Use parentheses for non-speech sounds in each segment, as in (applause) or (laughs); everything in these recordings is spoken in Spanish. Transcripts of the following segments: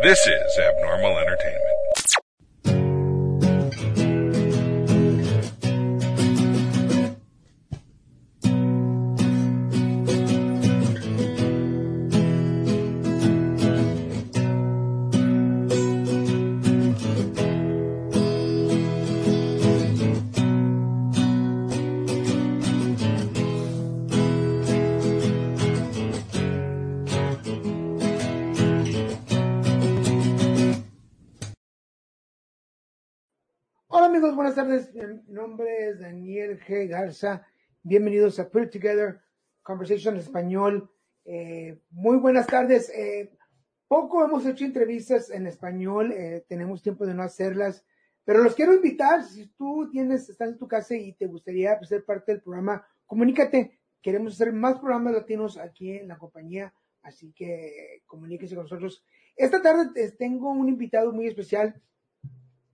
This is Abnormal Entertainment. Tardes. Mi nombre es Daniel G. Garza. Bienvenidos a Put Together Conversation en español. Eh, muy buenas tardes. Eh, poco hemos hecho entrevistas en español, eh, tenemos tiempo de no hacerlas, pero los quiero invitar. Si tú tienes, estás en tu casa y te gustaría ser parte del programa, comunícate. Queremos hacer más programas latinos aquí en la compañía, así que comuníquese con nosotros. Esta tarde eh, tengo un invitado muy especial.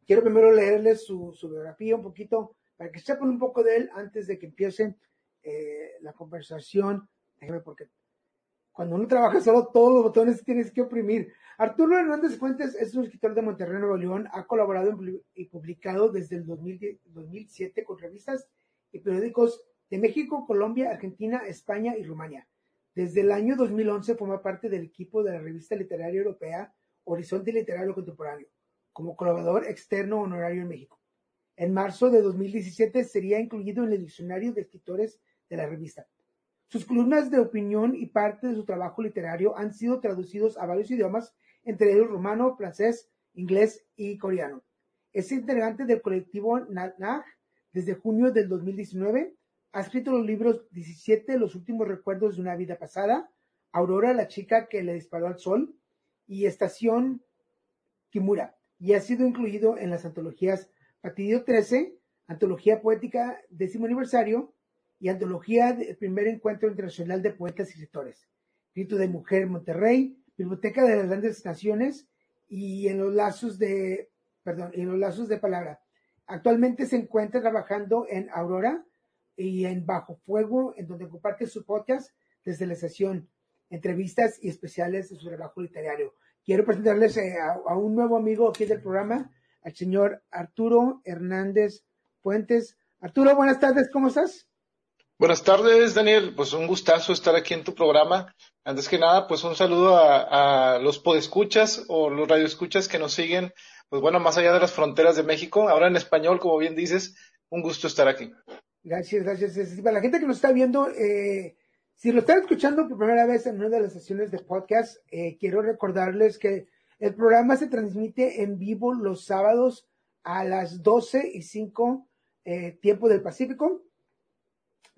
Quiero primero leerles su, biografía un poquito para que sepan un poco de él antes de que empiece eh, la conversación. Déjame porque cuando uno trabaja solo todos los botones tienes que oprimir. Arturo Hernández Fuentes es un escritor de Monterrey, Nuevo León. Ha colaborado y publicado desde el 2010 2007 con revistas y periódicos de México, Colombia, Argentina, España y Rumania. Desde el año 2011 forma parte del equipo de la revista literaria europea Horizonte Literario Contemporáneo como colaborador externo honorario en México. En marzo de 2017 sería incluido en el diccionario de escritores de la revista. Sus columnas de opinión y parte de su trabajo literario han sido traducidos a varios idiomas, entre ellos rumano, francés, inglés y coreano. Es integrante del colectivo NAG desde junio del 2019. Ha escrito los libros 17, Los últimos recuerdos de una vida pasada, Aurora, la chica que le disparó al sol, y Estación Kimura, y ha sido incluido en las antologías Fatidio 13, Antología Poética décimo aniversario y Antología del Primer Encuentro Internacional de Poetas y Escritores, Grito de Mujer Monterrey, Biblioteca de las Grandes Naciones y en los lazos de, perdón, en los lazos de palabra. Actualmente se encuentra trabajando en Aurora y en Bajo Fuego, en donde comparte su podcast desde la sesión, entrevistas y especiales de su trabajo literario. Quiero presentarles eh, a, a un nuevo amigo aquí del programa, al señor Arturo Hernández Puentes. Arturo, buenas tardes, ¿cómo estás? Buenas tardes, Daniel. Pues un gustazo estar aquí en tu programa. Antes que nada, pues un saludo a, a los podescuchas o los radioescuchas que nos siguen, pues bueno, más allá de las fronteras de México, ahora en español, como bien dices, un gusto estar aquí. Gracias, gracias. Para la gente que nos está viendo, eh, si lo están escuchando por primera vez en una de las sesiones de podcast, eh, quiero recordarles que el programa se transmite en vivo los sábados a las 12 y 5 eh, tiempo del Pacífico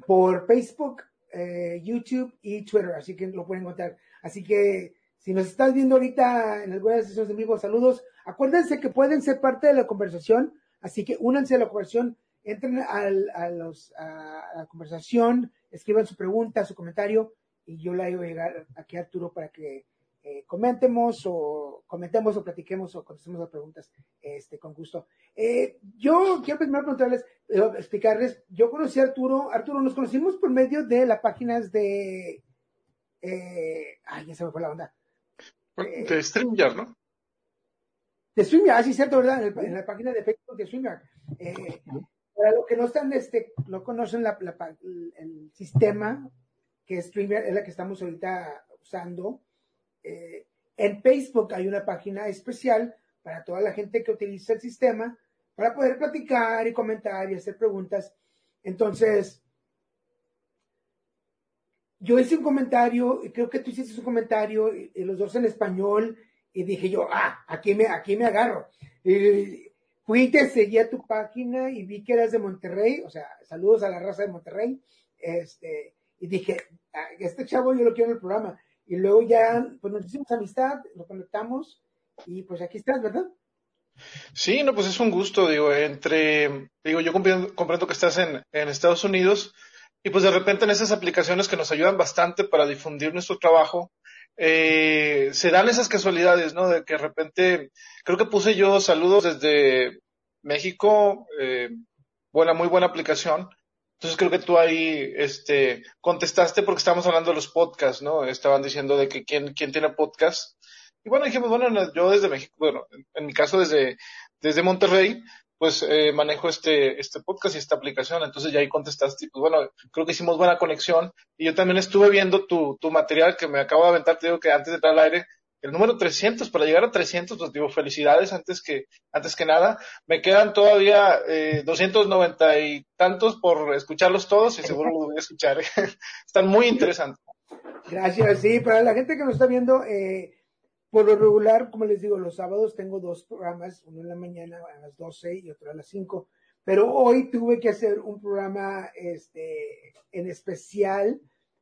por Facebook, eh, YouTube y Twitter, así que lo pueden encontrar. Así que si nos estás viendo ahorita en alguna de las sesiones en vivo, saludos. Acuérdense que pueden ser parte de la conversación, así que únanse a la conversación, entren a, los, a la conversación, escriban su pregunta, su comentario, y yo la voy a llegar aquí a Arturo para que eh, comentemos o comentemos o platiquemos o contestemos las preguntas este, con gusto. Eh, yo quiero primero preguntarles, eh, explicarles, yo conocí a Arturo, Arturo, nos conocimos por medio de las páginas de, ay, ya se me fue la onda, Eh, De StreamYard, ¿no? de StreamYard, ah, sí, cierto, ¿verdad? En, el- en la página de Facebook de StreamYard. Para los que no están, este, no conocen el, sistema que es StreamYard, es la que estamos ahorita usando. Eh, en Facebook hay una página especial para toda la gente que utiliza el sistema para poder platicar y comentar y hacer preguntas. Entonces, yo hice un comentario, y creo que tú hiciste un comentario, y, y los dos en español, y dije yo, ah, aquí me, aquí me agarro. Y fui te seguí a tu página y vi que eras de Monterrey, o sea, saludos a la raza de Monterrey, este, y dije, este chavo yo lo quiero en el programa. Y luego ya, pues nos hicimos amistad, lo conectamos, y pues aquí estás, ¿verdad? Sí, no, pues es un gusto, digo, entre, digo, yo comprendo, comprendo que estás en, en Estados Unidos y pues de repente en esas aplicaciones que nos ayudan bastante para difundir nuestro trabajo, eh, se dan esas casualidades, ¿no? De que de repente, creo que puse yo saludos desde México, eh, buena, muy buena aplicación. Entonces creo que tú ahí, este, contestaste porque estábamos hablando de los podcasts, ¿no? Estaban diciendo de que quién, quién tiene podcast. Y bueno, dijimos, bueno, yo desde México, bueno, en, mi caso desde, desde Monterrey, pues eh, manejo este, este podcast y esta aplicación, entonces ya ahí contestaste, pues bueno, creo que hicimos buena conexión y yo también estuve viendo tu, tu material que me acabo de aventar, te digo que antes de entrar al aire, el número 300, para llegar a 300, pues digo, felicidades antes que, antes que nada. Me quedan todavía eh, 290 y tantos por escucharlos todos y seguro los voy a escuchar. (laughs) Están muy interesantes. Gracias, sí, para la gente que nos está viendo, eh, por lo regular, como les digo, los sábados tengo dos programas, uno en la mañana a las 12 y otro a las 5, pero hoy tuve que hacer un programa este, en especial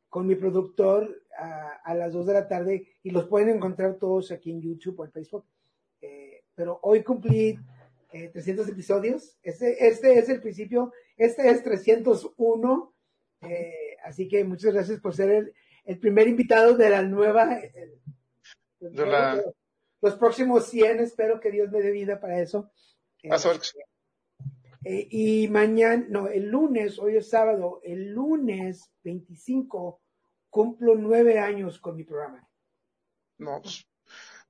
con mi productor a, las 2 de la tarde y los pueden encontrar todos aquí en YouTube o en Facebook. Eh, pero hoy cumplí eh, 300 episodios. Este, este es el principio, este es 301. Eh, así que muchas gracias por ser el, primer invitado de la nueva. La... Los próximos 100, espero que Dios me dé vida para eso. Vas a ver que sí. Eh, y mañana, no, el lunes, hoy es sábado, el lunes 25 cumplo nueve años con mi programa. No, pues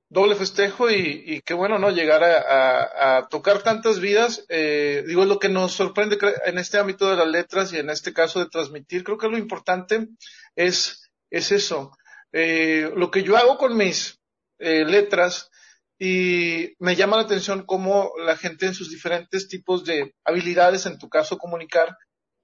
doble festejo y, y qué bueno, ¿no? Llegar a, a, a tocar tantas vidas. Eh, digo, es lo que nos sorprende en este ámbito de las letras y en este caso de transmitir. Creo que lo importante es, es eso. Eh, lo que yo hago con mis eh, letras y me llama la atención cómo la gente en sus diferentes tipos de habilidades, en tu caso comunicar,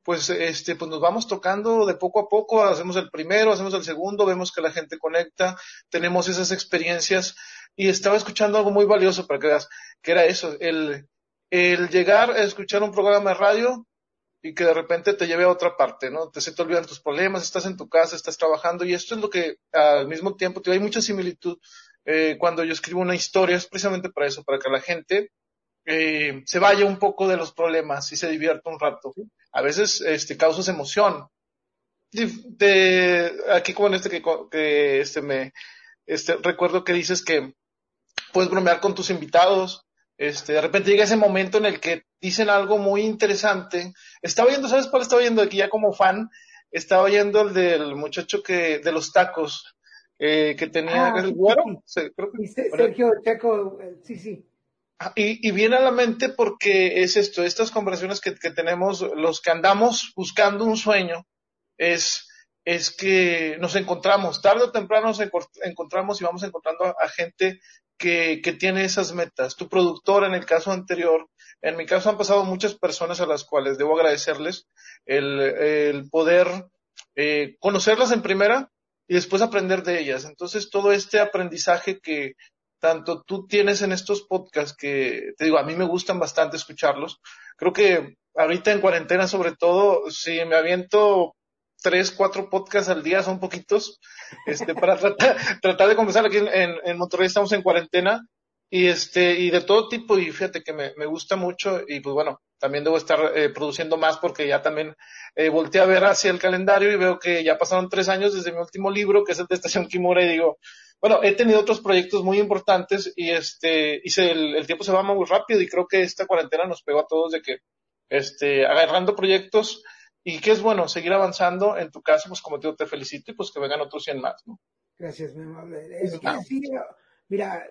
pues este pues nos vamos tocando de poco a poco, hacemos el primero, hacemos el segundo, vemos que la gente conecta, tenemos esas experiencias y estaba escuchando algo muy valioso para que veas que era eso, el el llegar a escuchar un programa de radio y que de repente te lleve a otra parte, ¿no? Te se te olvidan tus problemas, estás en tu casa, estás trabajando y esto es lo que al mismo tiempo hay mucha similitud eh, cuando yo escribo una historia es precisamente para eso, para que la gente eh, se vaya un poco de los problemas y se divierta un rato. A veces este, causas emoción. De, aquí como en este que, que este me este, recuerdo que dices que puedes bromear con tus invitados. Este, de repente llega ese momento en el que dicen algo muy interesante. Estaba viendo, ¿sabes cuál estaba viendo aquí ya como fan? Estaba viendo el del muchacho que, de los tacos, eh, que tenía Ah, el sí, güero. sí. Se- creo que- Y Se- bueno, Sergio Checo, eh, sí, sí. Ah, Y, y viene a la mente porque es esto, estas conversaciones que, que tenemos, los que andamos buscando un sueño, es, es que nos encontramos, tarde o temprano nos encontramos y vamos encontrando a, a gente que, que tiene esas metas. Tu productor, en el caso anterior, en mi caso han pasado muchas personas a las cuales debo agradecerles el, el poder eh, conocerlas en primera y después aprender de ellas. Entonces, todo este aprendizaje que, tanto tú tienes en estos podcasts que, te digo, a mí me gustan bastante escucharlos. Creo que ahorita en cuarentena, sobre todo, si me aviento tres, cuatro podcasts al día, son poquitos, este, para (laughs) tratar, tratar de conversar aquí en, en, Monterrey estamos en cuarentena y este, y de todo tipo, y fíjate que me, me gusta mucho, y pues bueno, también debo estar eh, produciendo más porque ya también eh, volteé a ver hacia el calendario y veo que ya pasaron tres años desde mi último libro, que es el de Estación Kimura, y digo, bueno, he tenido otros proyectos muy importantes y este, y se, el, el tiempo se va muy rápido y creo que esta cuarentena nos pegó a todos de que, este, agarrando proyectos y que es bueno seguir avanzando. En tu caso, pues como te digo, te felicito y pues que vengan otros 100 más, ¿no? Gracias, mi amable. Es que sí, mira,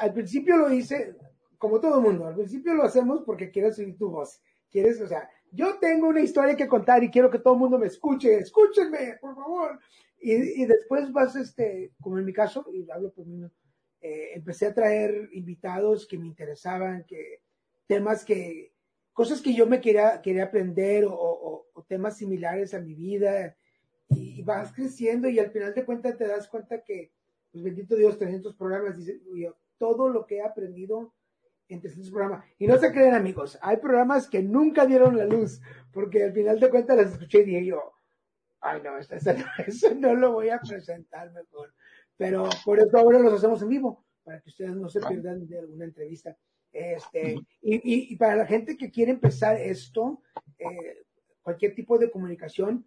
al principio lo hice, como todo mundo, al principio lo hacemos porque quieres oír tu voz. Quieres, o sea, yo tengo una historia que contar y quiero que todo el mundo me escuche, escúchenme, por favor. Y, y después vas, este, como en mi caso, y hablo por mí, eh, empecé a traer invitados que me interesaban, que temas que, cosas que yo me quería, quería aprender o, o- o temas similares a mi vida y, y vas creciendo y al final de cuentas te das cuenta que, pues bendito Dios, 300 programas, dice, yo, todo lo que he aprendido en 300 programas. Y no se creen amigos, hay programas que nunca dieron la luz, porque al final de cuentas las escuché y dije yo, ay no, no, (laughs) eso no lo voy a presentar mejor. Pero por eso ahora los hacemos en vivo, para que ustedes no se pierdan de alguna entrevista. Este, y, y, y para la gente que quiere empezar esto, eh, cualquier tipo de comunicación,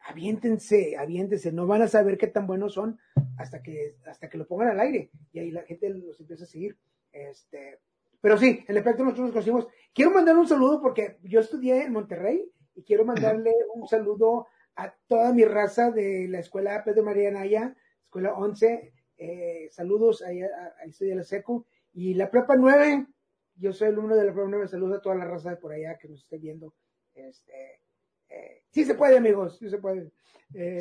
aviéntense, aviéntense, no van a saber qué tan buenos son hasta que, hasta que lo pongan al aire y ahí la gente los empieza a seguir. Este, pero sí, en efecto nosotros nos conocimos. Quiero mandar un saludo porque yo estudié en Monterrey y quiero mandarle un saludo a toda mi raza de la escuela Pedro María Naya, escuela 11, Eh, saludos, ahí, ahí estoy de la SECU. Y la prepa 9, yo soy el uno de la prepa 9, saludos a toda la raza de por allá que nos esté viendo. Este, eh, sí se puede, amigos, sí se puede. Eh,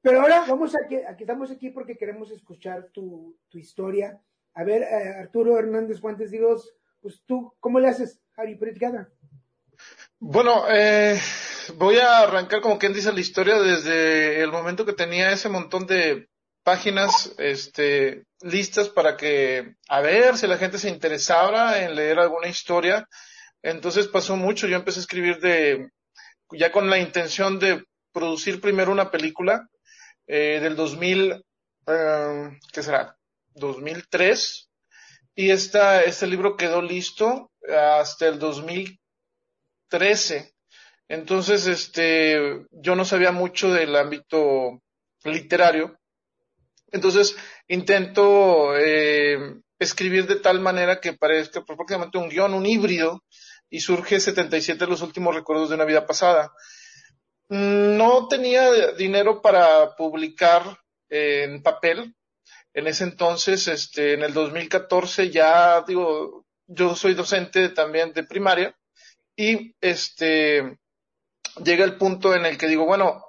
pero ahora vamos a que aquí estamos aquí porque queremos escuchar tu, tu historia. A ver, eh, Arturo Hernández Fuentes, digo, pues tú, ¿cómo le haces? It together? Bueno, eh, voy a arrancar como quien dice la historia desde el momento que tenía ese montón de páginas este, listas para que, a ver si la gente se interesaba en leer alguna historia. Entonces pasó mucho, yo empecé a escribir de, ya con la intención de producir primero una película eh, del 2000, eh, ¿qué será? 2003. Y esta, este libro quedó listo hasta el 2013. Entonces, este, yo no sabía mucho del ámbito literario. Entonces, intento eh, escribir de tal manera que parezca prácticamente un guion, un híbrido, y surge 77 los últimos recuerdos de una vida pasada. No tenía dinero para publicar en papel. En ese entonces, este, en el 2014 ya, digo, yo soy docente también de primaria y este, llega el punto en el que digo, bueno,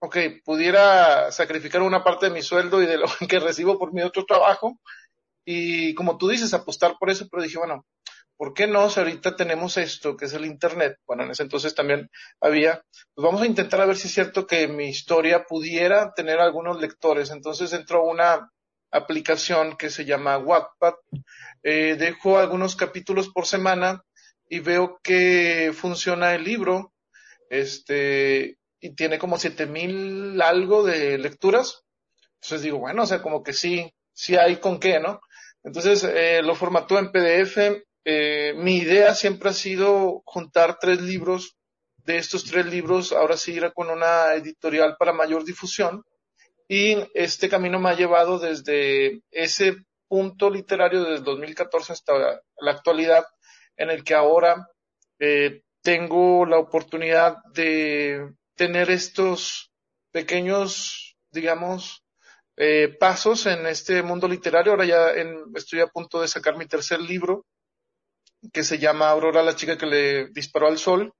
ok, pudiera sacrificar una parte de mi sueldo y de lo (laughs) que recibo por mi otro trabajo y como tú dices, apostar por eso, pero dije, bueno, ¿por qué no? Si ahorita tenemos esto, que es el Internet, bueno, en ese entonces también había, pues vamos a intentar a ver si es cierto que mi historia pudiera tener algunos lectores. Entonces entró una aplicación que se llama Wattpad, eh, dejo algunos capítulos por semana y veo que funciona el libro, este, y tiene como siete mil algo de lecturas. Entonces digo, bueno, o sea, como que sí, sí hay con qué, ¿no? Entonces eh, lo formató en PDF. Eh, mi idea siempre ha sido juntar tres libros. De estos tres libros, ahora sí ir con una editorial para mayor difusión. Y este camino me ha llevado desde ese punto literario desde 2014 hasta la actualidad, en el que ahora eh, tengo la oportunidad de tener estos pequeños, digamos, eh, pasos en este mundo literario. Ahora ya estoy a punto de sacar mi tercer libro, que se llama Aurora, la chica que le disparó al sol.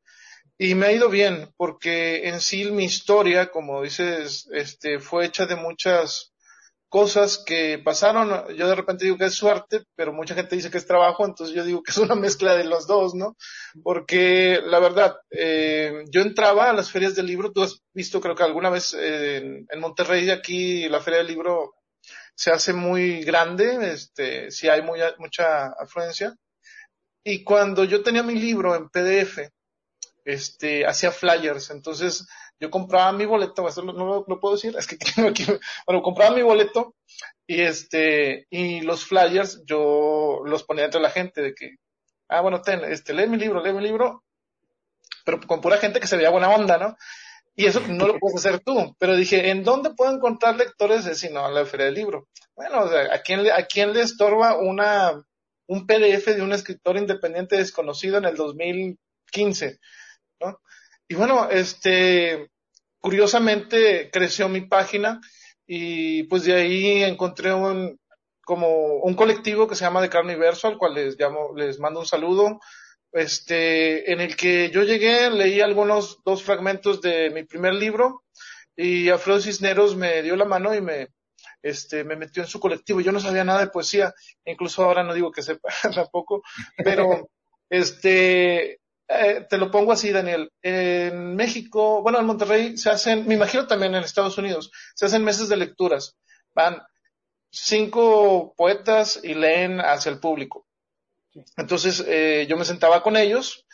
Y me ha ido bien, porque en sí mi historia, como dices, este, fue hecha de muchas cosas que pasaron. Yo de repente digo que es suerte, pero mucha gente dice que es trabajo, entonces yo digo que es una mezcla de los dos, ¿no? Porque la verdad, eh, yo entraba a las ferias del libro, tú has visto creo que alguna vez en, Monterrey aquí la feria del libro se hace muy grande, este, sí hay muy, mucha afluencia. Y cuando yo tenía mi libro en PDF, este, hacía flyers, entonces yo compraba mi boleto, no lo, puedo decir, (laughs) es que aquí, bueno, compraba mi boleto y este, y los flyers yo los ponía entre la gente de que, ah, bueno, ten, este, lee mi libro, lee mi libro, pero con pura gente que se veía buena onda, ¿no? Y eso no lo puedes hacer tú. Pero dije, ¿en dónde puedo encontrar lectores si no en la feria del libro? Bueno, o sea, ¿a quién, le, ¿a quién le estorba una, un PDF de un escritor independiente desconocido en el 2015? Y bueno, este, curiosamente creció mi página y pues de ahí encontré un, como un colectivo que se llama De Carne Verso, al cual les llamo, les mando un saludo, este, en el que yo llegué, leí algunos dos fragmentos de mi primer libro y Alfredo Cisneros me dio la mano y me, este, me metió en su colectivo. Yo no sabía nada de poesía, incluso ahora no digo que sepa (laughs) tampoco, pero este, eh, te lo pongo así, Daniel. En México, bueno, en Monterrey se hacen, me imagino también en Estados Unidos, se hacen meses de lecturas. Van cinco poetas y leen hacia el público. Entonces, eh, yo me sentaba con ellos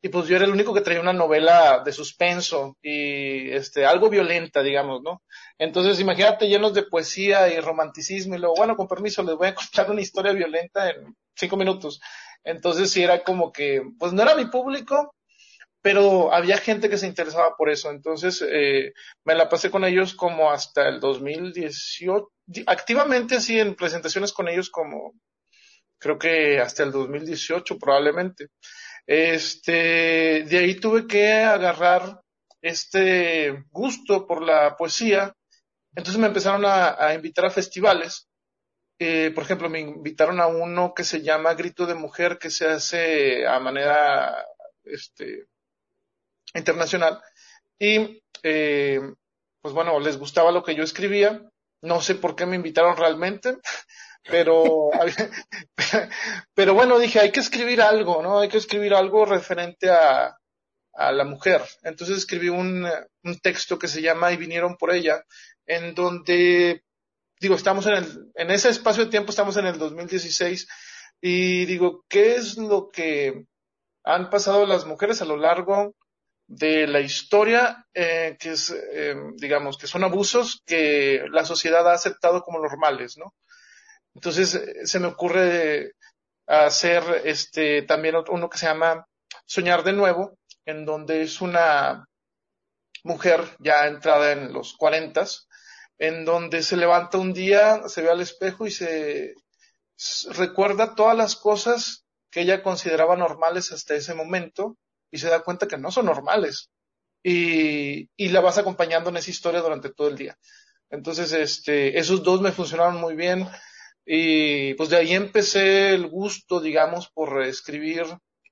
y pues yo era el único que traía una novela de suspenso y este algo violenta, digamos, ¿no? Entonces, imagínate llenos de poesía y romanticismo y luego, bueno, con permiso, les voy a (laughs) contar una historia violenta en cinco minutos. Entonces sí era como que, pues no era mi público, pero había gente que se interesaba por eso. Entonces eh, me la pasé con ellos como hasta el 2018, activamente así en presentaciones con ellos como creo que hasta el 2018 probablemente. Este, de ahí tuve que agarrar este gusto por la poesía entonces me empezaron a, invitar a festivales. Eh, por ejemplo, me invitaron a uno que se llama Grito de Mujer, que se hace a manera este, internacional. Y, eh, pues bueno, les gustaba lo que yo escribía. No sé por qué me invitaron realmente, (laughs) pero, (laughs) pero bueno, dije, hay que escribir algo, ¿no? Hay que escribir algo referente a, a la mujer. Entonces escribí un, un texto que se llama Y vinieron por ella, en donde, digo, estamos en el, en ese espacio de tiempo, estamos en el 2016, y digo, ¿qué es lo que han pasado las mujeres a lo largo de la historia, eh, que es, eh, digamos, que son abusos que la sociedad ha aceptado como normales, ¿no? Entonces, eh, se me ocurre hacer este, también uno que se llama Soñar de Nuevo, en donde es una mujer ya entrada en los cuarentas, en donde se levanta un día, se ve al espejo y se recuerda todas las cosas que ella consideraba normales hasta ese momento y se da cuenta que no son normales. Y, y la vas acompañando en esa historia durante todo el día. Entonces, este, esos dos me funcionaron muy bien y pues de ahí empecé el gusto, digamos, por escribir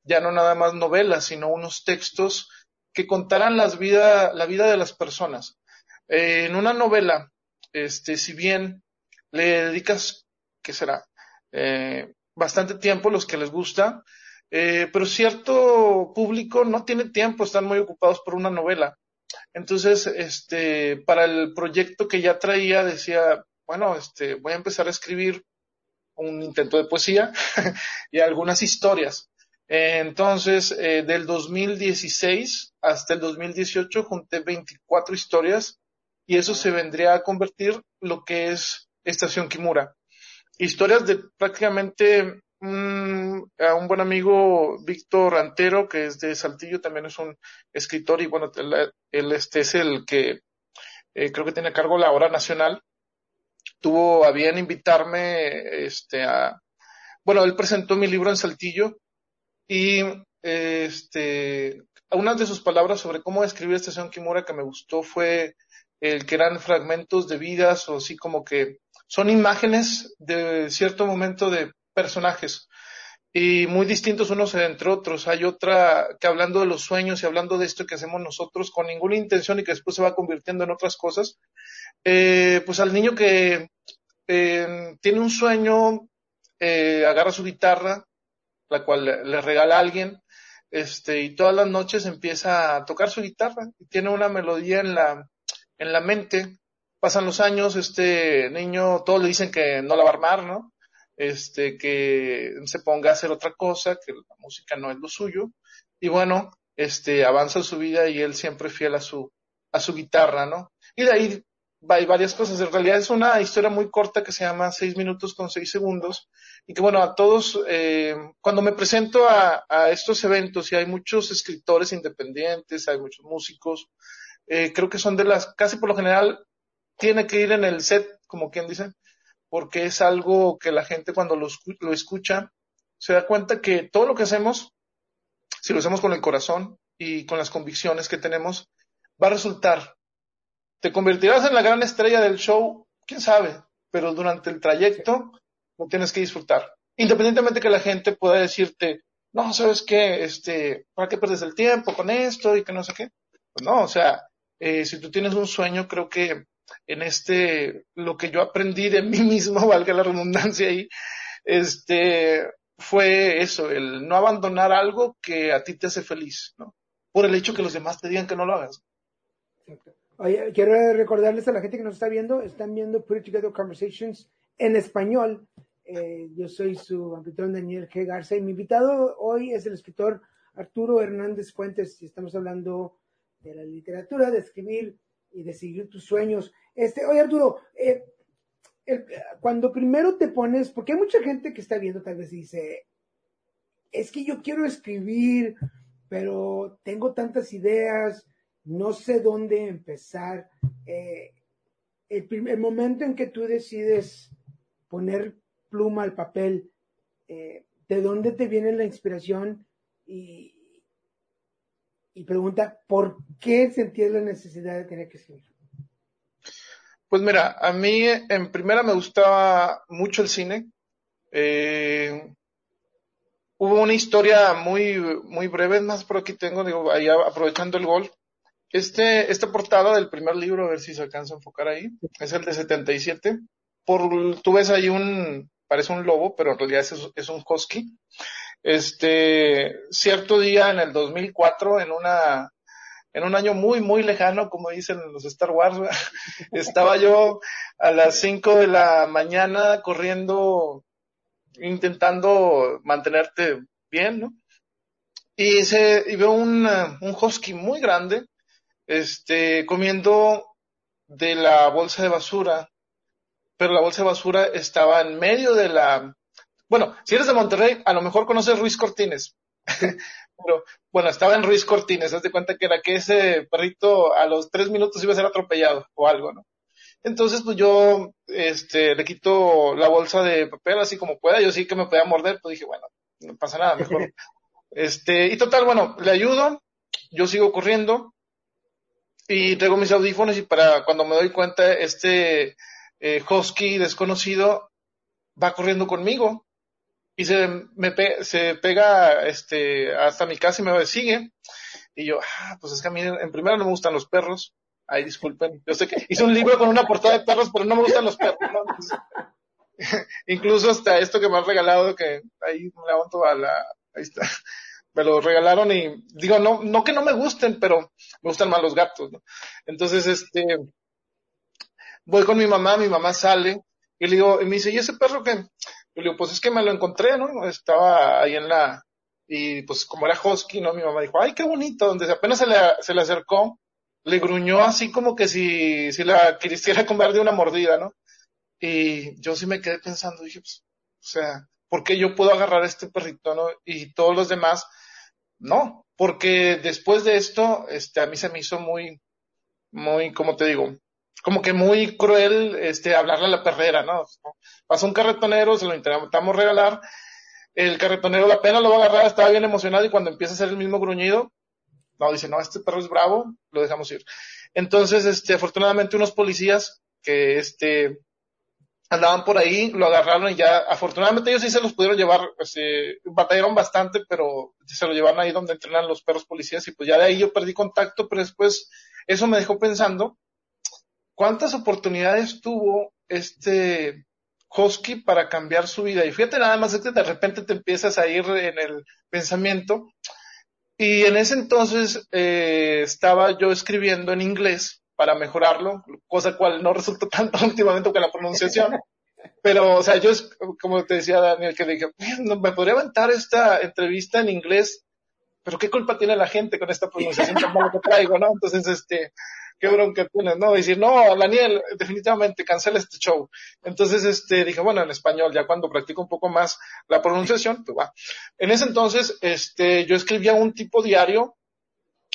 ya no nada más novelas, sino unos textos que contaran las vida, la vida de las personas. Eh, en una novela, este, si bien le dedicas, ¿qué será? Eh, bastante tiempo, los que les gusta, eh, pero cierto público no tiene tiempo, están muy ocupados por una novela. Entonces, este, para el proyecto que ya traía, decía, bueno, este, voy a empezar a escribir un intento de poesía (laughs) y algunas historias. Entonces, eh, del 2016 hasta el 2018 junté 24 historias y eso se vendría a convertir lo que es Estación Kimura. Historias de prácticamente un, a un buen amigo, Víctor Antero, que es de Saltillo, también es un escritor y bueno, él, este es el que eh, creo que tiene a cargo la hora nacional. Tuvo a bien invitarme este, a, bueno, él presentó mi libro en Saltillo y este, una de sus palabras sobre cómo describir Estación Kimura que me gustó fue el que eran fragmentos de vidas o así como que son imágenes de cierto momento de personajes y muy distintos unos entre otros. Hay otra que hablando de los sueños y hablando de esto que hacemos nosotros con ninguna intención y que después se va convirtiendo en otras cosas, eh, pues al niño que eh, tiene un sueño, eh, agarra su guitarra, la cual le, regala a alguien, este, y todas las noches empieza a tocar su guitarra y tiene una melodía en la, en la mente. Pasan los años, este niño, todos le dicen que no la va a armar, ¿no? Este, que se ponga a hacer otra cosa, que la música no es lo suyo. Y bueno, este, avanza su vida y él siempre fiel a su, a su guitarra, ¿no? Y de ahí hay varias cosas. En realidad es una historia muy corta que se llama Seis minutos con seis segundos y que bueno, a todos, eh, cuando me presento a, a, estos eventos y hay muchos escritores independientes, hay muchos músicos, eh, creo que son de las, casi por lo general, tiene que ir en el set, como quien dice, porque es algo que la gente cuando lo, lo escucha se da cuenta que todo lo que hacemos, si lo hacemos con el corazón y con las convicciones que tenemos, va a resultar ¿Te convertirás en la gran estrella del show? ¿Quién sabe? Pero durante el trayecto lo tienes que disfrutar. Independientemente que la gente pueda decirte, no, ¿sabes qué? Este, ¿para qué perdes el tiempo con esto y que no sé qué? Pues no, o sea, eh, si tú tienes un sueño, creo que en este, lo que yo aprendí de mí (laughs) mismo, valga la redundancia ahí, este, fue eso, el no abandonar algo que a ti te hace feliz, ¿no? Por el hecho que los demás te digan que no lo hagas. Oye, quiero recordarles a la gente que nos está viendo, están viendo Put Together Conversations en español. Eh, yo soy su anfitrión Daniel G. Garza y mi invitado hoy es el escritor Arturo Hernández Fuentes y estamos hablando de la literatura, de escribir y de seguir tus sueños. Este, oye Arturo, eh, cuando primero te pones, porque hay mucha gente que está viendo tal vez dice, es que yo quiero escribir, pero tengo tantas ideas, no sé dónde empezar. Eh, el, momento en que tú decides poner pluma al papel, eh, ¿de dónde te viene la inspiración? Y, pregunta, ¿por qué sentías la necesidad de tener que escribir? Pues mira, a mí en primera me gustaba mucho el cine. Eh, hubo una historia muy, muy breve, más por aquí tengo, digo, aprovechando el gol. Este, esta portada del primer libro, a ver si se alcanza a enfocar ahí, es el de 77. Por, tú ves ahí un, parece un lobo, pero en realidad es, es un husky. Este, cierto día en el 2004, en una, en un año muy, muy lejano, como dicen los Star Wars, (laughs) estaba yo a las 5 de la mañana corriendo, intentando mantenerte bien, ¿no? Y, se, y veo un, un husky muy grande, este, comiendo de la bolsa de basura, pero la bolsa de basura estaba en medio de la, bueno, si eres de Monterrey, a lo mejor conoces Ruiz Cortines. (laughs) pero bueno, estaba en Ruiz Cortines, haz de cuenta que era que ese perrito a los tres minutos iba a ser atropellado o algo, ¿no? Entonces, pues yo, este, le quito la bolsa de papel así como pueda, yo sí que me podía morder, pues dije, bueno, no pasa nada, mejor. (laughs) este, y total, bueno, le ayudo, yo sigo corriendo, y traigo mis audífonos y para cuando me doy cuenta, este eh, husky desconocido va corriendo conmigo y se me se pega este hasta mi casa y me sigue. Y yo ah pues es que a mí en primera no me gustan los perros. Ay disculpen yo sé que (laughs) hice un libro con una portada de perros pero no me gustan los perros (laughs) incluso hasta esto que me han regalado que ahí me levanto a la ahí está (laughs) me lo regalaron y digo no no que no me gusten pero me gustan más los gatos ¿no? entonces este voy con mi mamá mi mamá sale y le digo y me dice y ese perro que le digo, pues es que me lo encontré, ¿no? Estaba ahí en la, y pues como era husky, ¿no? Mi mamá dijo, ay, qué bonito, donde apenas se le, se le acercó, le gruñó así como que si, si la quisiera (laughs) comer de una mordida, ¿no? Y yo sí me quedé pensando, dije, pues, o sea, ¿por qué yo puedo agarrar a este perrito, no? Y todos los demás, no, porque después de esto, este, a mí se me hizo muy, muy, como te digo, como que muy cruel este hablarle a la perrera, ¿no? Pasó un carretonero, se lo intentamos regalar, el carretonero la pena lo va a agarrar, estaba bien emocionado y cuando empieza a hacer el mismo gruñido, no, dice, no, este perro es bravo, lo dejamos ir. Entonces, este, afortunadamente unos policías que, este, andaban por ahí, lo agarraron y ya, afortunadamente ellos sí se los pudieron llevar, este, batallaron bastante, pero se lo llevaron ahí donde entrenan los perros policías y pues ya de ahí yo perdí contacto, pero después eso me dejó pensando cuántas oportunidades tuvo este Hosky para cambiar su vida. Y fíjate nada más que de repente te empiezas a ir en el pensamiento. Y en ese entonces eh, estaba yo escribiendo en inglés para mejorarlo, cosa cual no resultó tanto (laughs) últimamente con la pronunciación. Pero, o sea, yo, como te decía Daniel, que dije, me podría aventar esta entrevista en inglés, pero qué culpa tiene la gente con esta pronunciación tan mala que traigo, ¿no? Entonces, este, qué bronca tienes, ¿no? Decir, no, Daniel, definitivamente cancela este show. Entonces, este, dije, bueno, en español, ya cuando practico un poco más la pronunciación, pues va. En ese entonces, este, yo escribía un tipo diario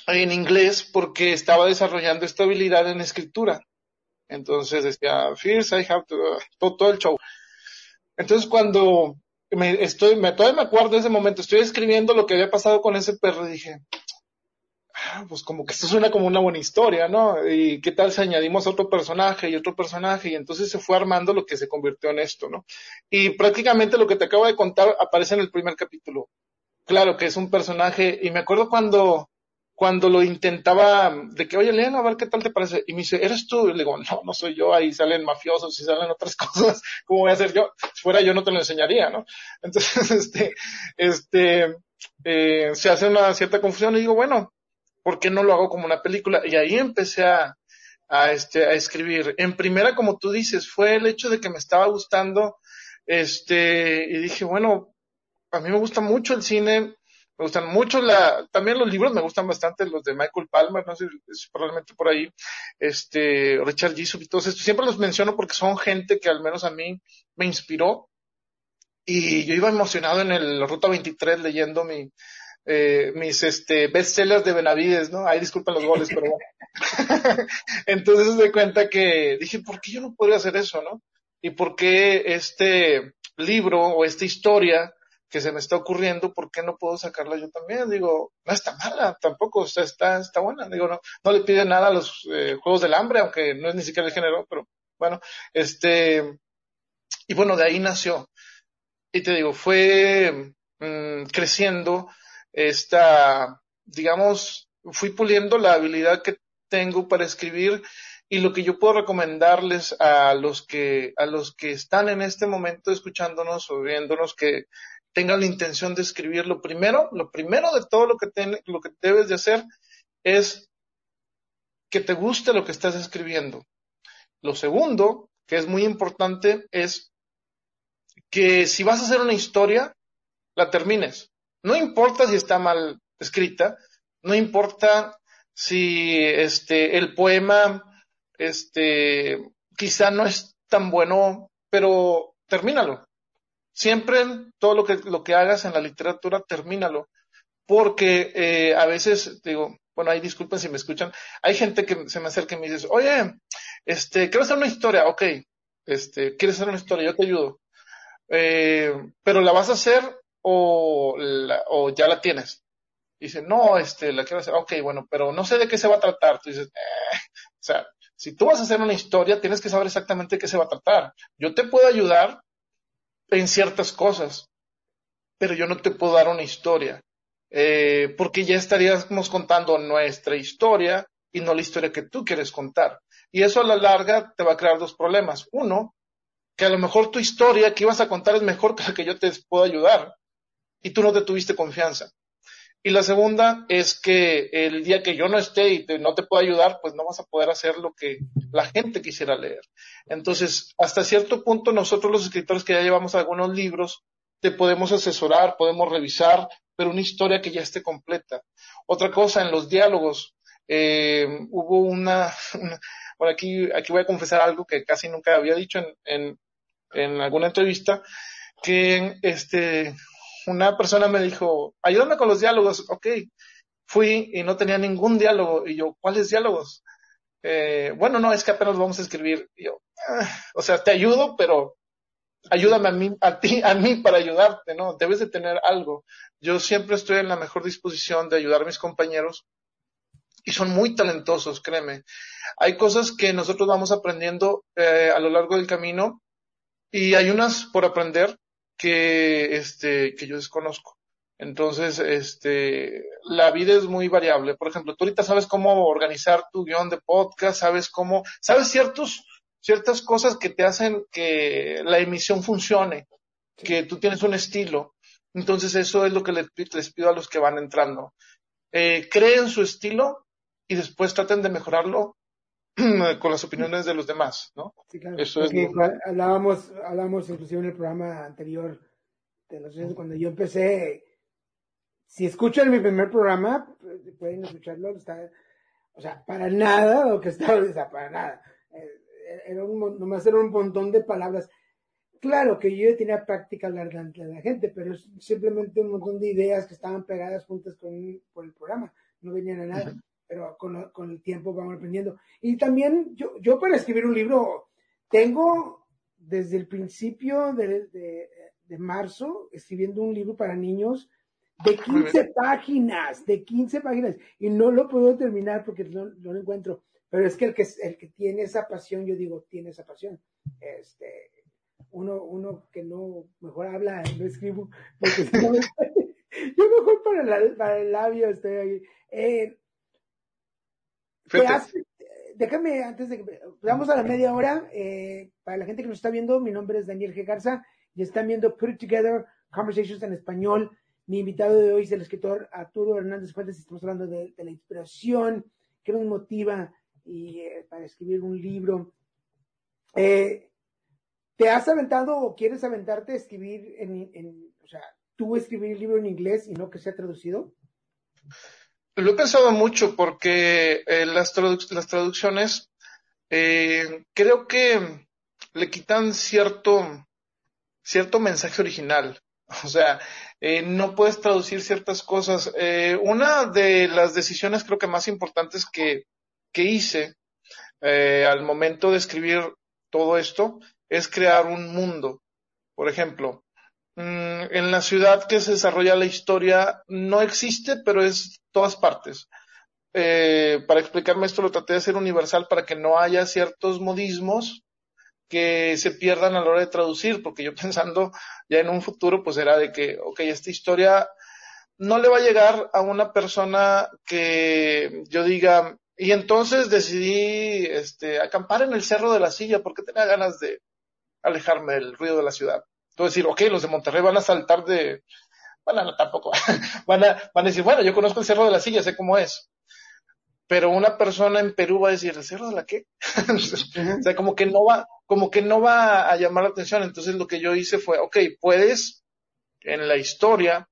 en inglés porque estaba desarrollando esta habilidad en escritura. Entonces decía, first I have to, todo, todo el show. Entonces cuando me estoy, me, todavía me acuerdo de ese momento, estoy escribiendo lo que había pasado con ese perro dije, Ah, pues como que esto suena como una buena historia, ¿no? Y qué tal si añadimos otro personaje y otro personaje y entonces se fue armando lo que se convirtió en esto, ¿no? Y prácticamente lo que te acabo de contar aparece en el primer capítulo. Claro que es un personaje y me acuerdo cuando cuando lo intentaba de que, oye, Leon, a ver qué tal te parece. Y me dice, ¿eres tú? Y le digo, no, no soy yo, ahí salen mafiosos y salen otras (laughs) cosas, ¿cómo voy a ser yo? Si fuera yo no te lo enseñaría, ¿no? Entonces, (laughs) este, este, eh, se hace una cierta confusión y digo, bueno, ¿por qué no lo hago como una película? Y ahí empecé a, a, este, a escribir. En primera, como tú dices, fue el hecho de que me estaba gustando, este, y dije, bueno, a mí me gusta mucho el cine, me gustan mucho la, también los libros me gustan bastante, los de Michael Palmer, no sé, es probablemente por ahí, este, Richard Gisub y todos estos, siempre los menciono porque son gente que al menos a mí me inspiró, y yo iba emocionado en el Ruta 23 leyendo mi, eh, mis este, bestsellers de Benavides, ¿no? Ahí disculpen los goles, pero bueno. (laughs) Entonces me cuenta que dije, ¿por qué yo no podría hacer eso, no? Y por qué este libro o esta historia que se me está ocurriendo, ¿por qué no puedo sacarla yo también? Digo, no está mala, tampoco, o sea, está, está buena. Digo, no, no le pide nada a los eh, Juegos del Hambre, aunque no es ni siquiera el género, pero bueno, este, y bueno, de ahí nació. Y te digo, fue mm, creciendo esta, digamos, fui puliendo la habilidad que tengo para escribir y lo que yo puedo recomendarles a los que, a los que están en este momento escuchándonos o viéndonos que tengan la intención de escribir, lo primero, lo primero de todo lo que, lo que debes de hacer es que te guste lo que estás escribiendo. Lo segundo, que es muy importante, es que si vas a hacer una historia, la termines. No importa si está mal escrita, no importa si este el poema este quizá no es tan bueno, pero termínalo. Siempre todo lo que lo que hagas en la literatura termínalo, porque eh, a veces digo, bueno, ahí disculpen si me escuchan, hay gente que se me acerca y me dice, oye, este, quiero hacer una historia, ok, este, quieres hacer una historia, yo te ayudo, eh, pero la vas a hacer o, o ya la tienes. Dice, no, este, la quiero hacer, ok, bueno, pero no sé de qué se va a tratar. Tú dices, eh, o sea, si tú vas a hacer una historia, tienes que saber exactamente de qué se va a tratar. Yo te puedo ayudar en ciertas cosas, pero yo no te puedo dar una historia, eh, porque ya estaríamos contando nuestra historia y no la historia que tú quieres contar. Y eso a la larga te va a crear dos problemas. Uno, que a lo mejor tu historia que ibas a contar es mejor (laughs) que la que yo te puedo ayudar y tú no te tuviste confianza. Y la segunda es que el día que yo no esté y no te pueda ayudar, pues no vas a poder hacer lo que la gente quisiera leer. Entonces, hasta cierto punto, nosotros los escritores que ya llevamos algunos libros, te podemos asesorar, podemos revisar, pero una historia que ya esté completa. Otra cosa, en los diálogos, eh, hubo una, bueno, aquí, aquí voy a confesar algo que casi nunca había dicho en, en, en alguna entrevista, que este, una persona me dijo, ayúdame con los diálogos, ok. Fui y no tenía ningún diálogo. Y yo, ¿cuáles diálogos? Eh, bueno, no, es que apenas vamos a escribir. Y yo, ah, o sea, te ayudo, pero ayúdame a mí, a ti, a mí para ayudarte, ¿no? Debes de tener algo. Yo siempre estoy en la mejor disposición de ayudar a mis compañeros y son muy talentosos, créeme. Hay cosas que nosotros vamos aprendiendo eh, a lo largo del camino y hay unas por aprender que, este, que yo desconozco. Entonces, este, la vida es muy variable. Por ejemplo, tú ahorita sabes cómo organizar tu guion de podcast, sabes cómo, sabes ciertos, ciertas cosas que te hacen que la emisión funcione, que tú tienes un estilo. Entonces, eso es lo que les, les pido a los que van entrando. Eh, creen su estilo y después traten de mejorarlo (clears throat) con las opiniones de los demás, ¿no? Sí, claro. Eso es hablábamos, hablábamos inclusive en el programa anterior de los cuando yo empecé, si escuchan mi primer programa, pueden escucharlo, está, o sea, para nada lo que estaba, o sea, para nada. Eh, era un, nomás era un montón de palabras. Claro que yo tenía práctica hablar delante de la gente, pero es simplemente un montón de ideas que estaban pegadas juntas con, por el programa, no venían a nada pero con, con, el tiempo vamos aprendiendo. Y también yo, yo para escribir un libro tengo desde el principio de, de, de marzo escribiendo un libro para niños de 15 páginas, de 15 páginas, y no lo puedo terminar porque no, no, lo encuentro. Pero es que el que el que tiene esa pasión, yo digo, tiene esa pasión. Este, uno, uno que no, mejor habla, no escribo, porque (laughs) yo mejor para, el para el labio estoy ahí. Eh, déjame, antes de que vamos a la media hora, eh, para la gente que nos está viendo, mi nombre es Daniel G. Garza y están viendo Put It Together Conversations en español. Mi invitado de hoy es el escritor Arturo Hernández Fuentes. Estamos hablando de, la inspiración que nos motiva y, eh, para escribir un libro. Eh, ¿Te has aventado o quieres aventarte a escribir en, en, o sea, tú escribir el libro en inglés y no que sea traducido? Lo he pensado mucho porque eh, las, las, traducciones eh, creo que le quitan cierto, cierto mensaje original. (laughs) O sea, eh, no puedes traducir ciertas cosas. Eh, una de las decisiones creo que más importantes que, que hice al momento de escribir todo esto es crear un mundo. Por ejemplo, Mm, en la ciudad que se desarrolla la historia no existe, pero es todas partes. Eh, para explicarme esto lo traté de hacer universal para que no haya ciertos modismos que se pierdan a la hora de traducir, porque yo (laughs) pensando ya en un futuro, pues era de que, ok, esta historia no le va a llegar a una persona que yo diga, y entonces decidí este, acampar en el Cerro de la Silla porque tenía ganas de alejarme del ruido de la ciudad. Entonces decir, ok, los de Monterrey van a saltar de, bueno, no tampoco, (laughs) van a, van a decir, bueno, yo conozco el Cerro de la Silla, sé cómo es. Pero una persona en Perú va a decir, ¿el Cerro de la qué? (laughs) o sea, como que no va, como que no va a llamar la atención. Entonces lo que yo hice fue, ok, puedes en la historia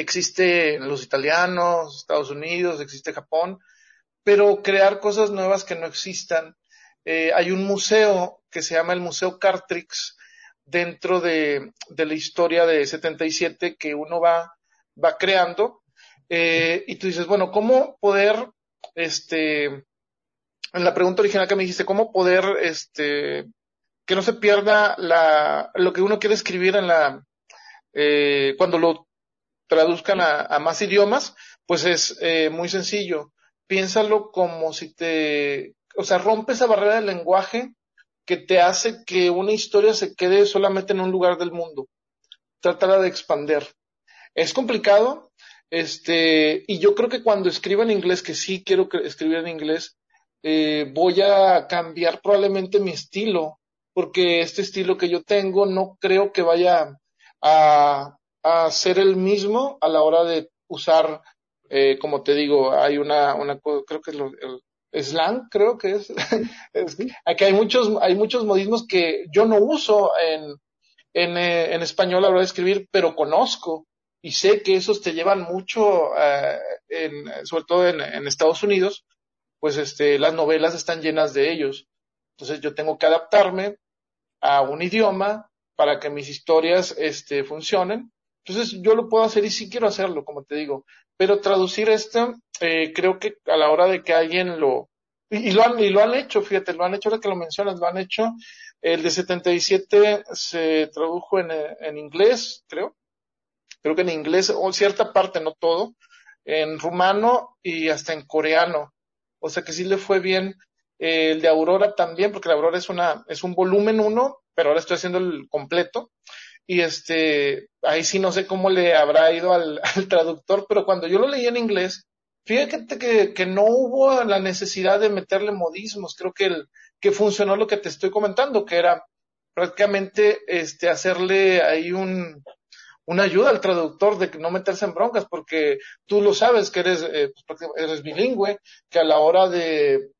existe los italianos, Estados Unidos, existe Japón, pero crear cosas nuevas que no existan. Eh, hay un museo que se llama el Museo Cartrix dentro de, la historia de 77 que uno va, va creando. Eh, y tú dices, bueno, ¿cómo poder, este, en la pregunta original que me dijiste, ¿cómo poder, este, que no se pierda la, lo que uno quiere escribir en la, eh, cuando lo traduzcan a, más idiomas, pues es eh, muy sencillo. Piénsalo como si te, o sea, rompe esa barrera del lenguaje que te hace que una historia se quede solamente en un lugar del mundo. Trátala de expander. Es complicado, este, y yo creo que cuando escriba en inglés, que sí quiero escribir en inglés, eh, voy a cambiar probablemente mi estilo, porque este estilo que yo tengo no creo que vaya a, a ser el mismo a la hora de usar, eh, como te digo, hay una, una creo que es lo, el slang, creo que es. aquí (laughs) hay muchos, hay muchos modismos que yo no uso en, en, eh, en español a la hora de escribir, pero conozco y sé que esos te llevan mucho, eh, en, sobre todo en, en, Estados Unidos, pues este, las novelas están llenas de ellos. Entonces yo tengo que adaptarme a un idioma para que mis historias este, funcionen entonces yo lo puedo hacer y sí quiero hacerlo, como te digo, pero traducir esto, eh, creo que a la hora de que alguien lo, y, lo han, y lo han hecho, fíjate, lo han hecho, ahora que lo mencionas, lo han hecho, el de 77 se tradujo en, en inglés, creo, creo que en inglés, o cierta parte, no todo, en rumano y hasta en coreano. O sea que sí le fue bien. El de Aurora también, porque la Aurora es una, es un volumen uno, pero ahora estoy haciendo el completo y este, ahí sí no sé cómo le habrá ido al, (laughs) traductor, pero cuando yo lo leí en inglés, fíjate que, que, no hubo la necesidad de meterle modismos, creo que el, que funcionó lo que te estoy comentando, que era prácticamente este hacerle ahí un, una ayuda al traductor de no meterse en broncas, porque tú lo sabes que eres, eh, pues, eres bilingüe, que a la hora de,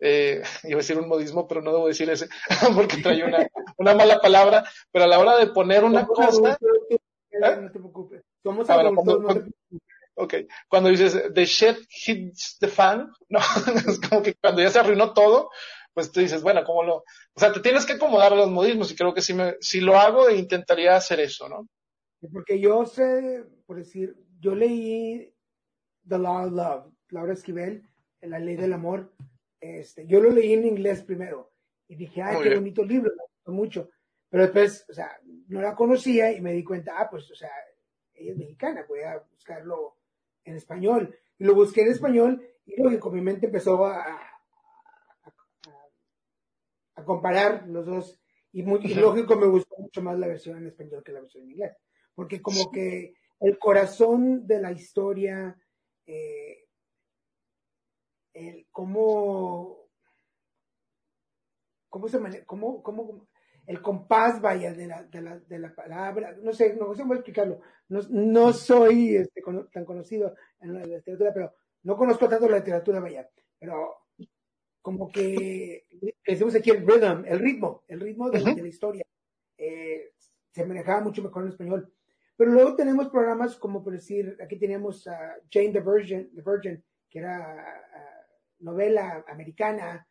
eh, (laughs) iba a decir un modismo, pero no debo decir ese, (laughs) porque trae una, una mala palabra, pero a la hora de poner una cosa... ¿eh? No te preocupes. Somos ah, adultos, no te Ok, cuando dices the shit hits the fan, (laughs) no, es como que cuando ya se arruinó todo, pues tú dices, bueno, ¿cómo lo...? O sea, te tienes que acomodar a los modismos y creo que si, me, si lo hago, intentaría hacer eso, ¿no? Porque yo sé, por decir, yo leí The Law of Love, Laura Esquivel, La Ley del Amor, este, yo lo leí en inglés primero y dije, ay, qué bonito libro, me gustó mucho. Pero después, o sea, no la conocía y me di cuenta, ah, pues, o sea, ella es mexicana, voy a buscarlo en español. Y lo busqué en español y lógico, mi mente empezó a, a, a, comparar los dos. Y, muy, lógico, me gustó mucho más la versión en español que la versión en inglés. Porque como que el corazón de la historia, eh, el cómo, cómo se maneja, cómo, cómo, el compás, vaya, de la, de la, de la palabra, no sé, no sé cómo explicarlo, no, no soy este, tan conocido en la literatura, pero no conozco tanto la literatura, vaya, pero como que decimos aquí el rhythm, el ritmo, el ritmo de, la historia, eh, se manejaba mucho mejor en español. Pero luego tenemos programas como por decir, aquí teníamos a Jane the Virgin, the Virgin que era novela americana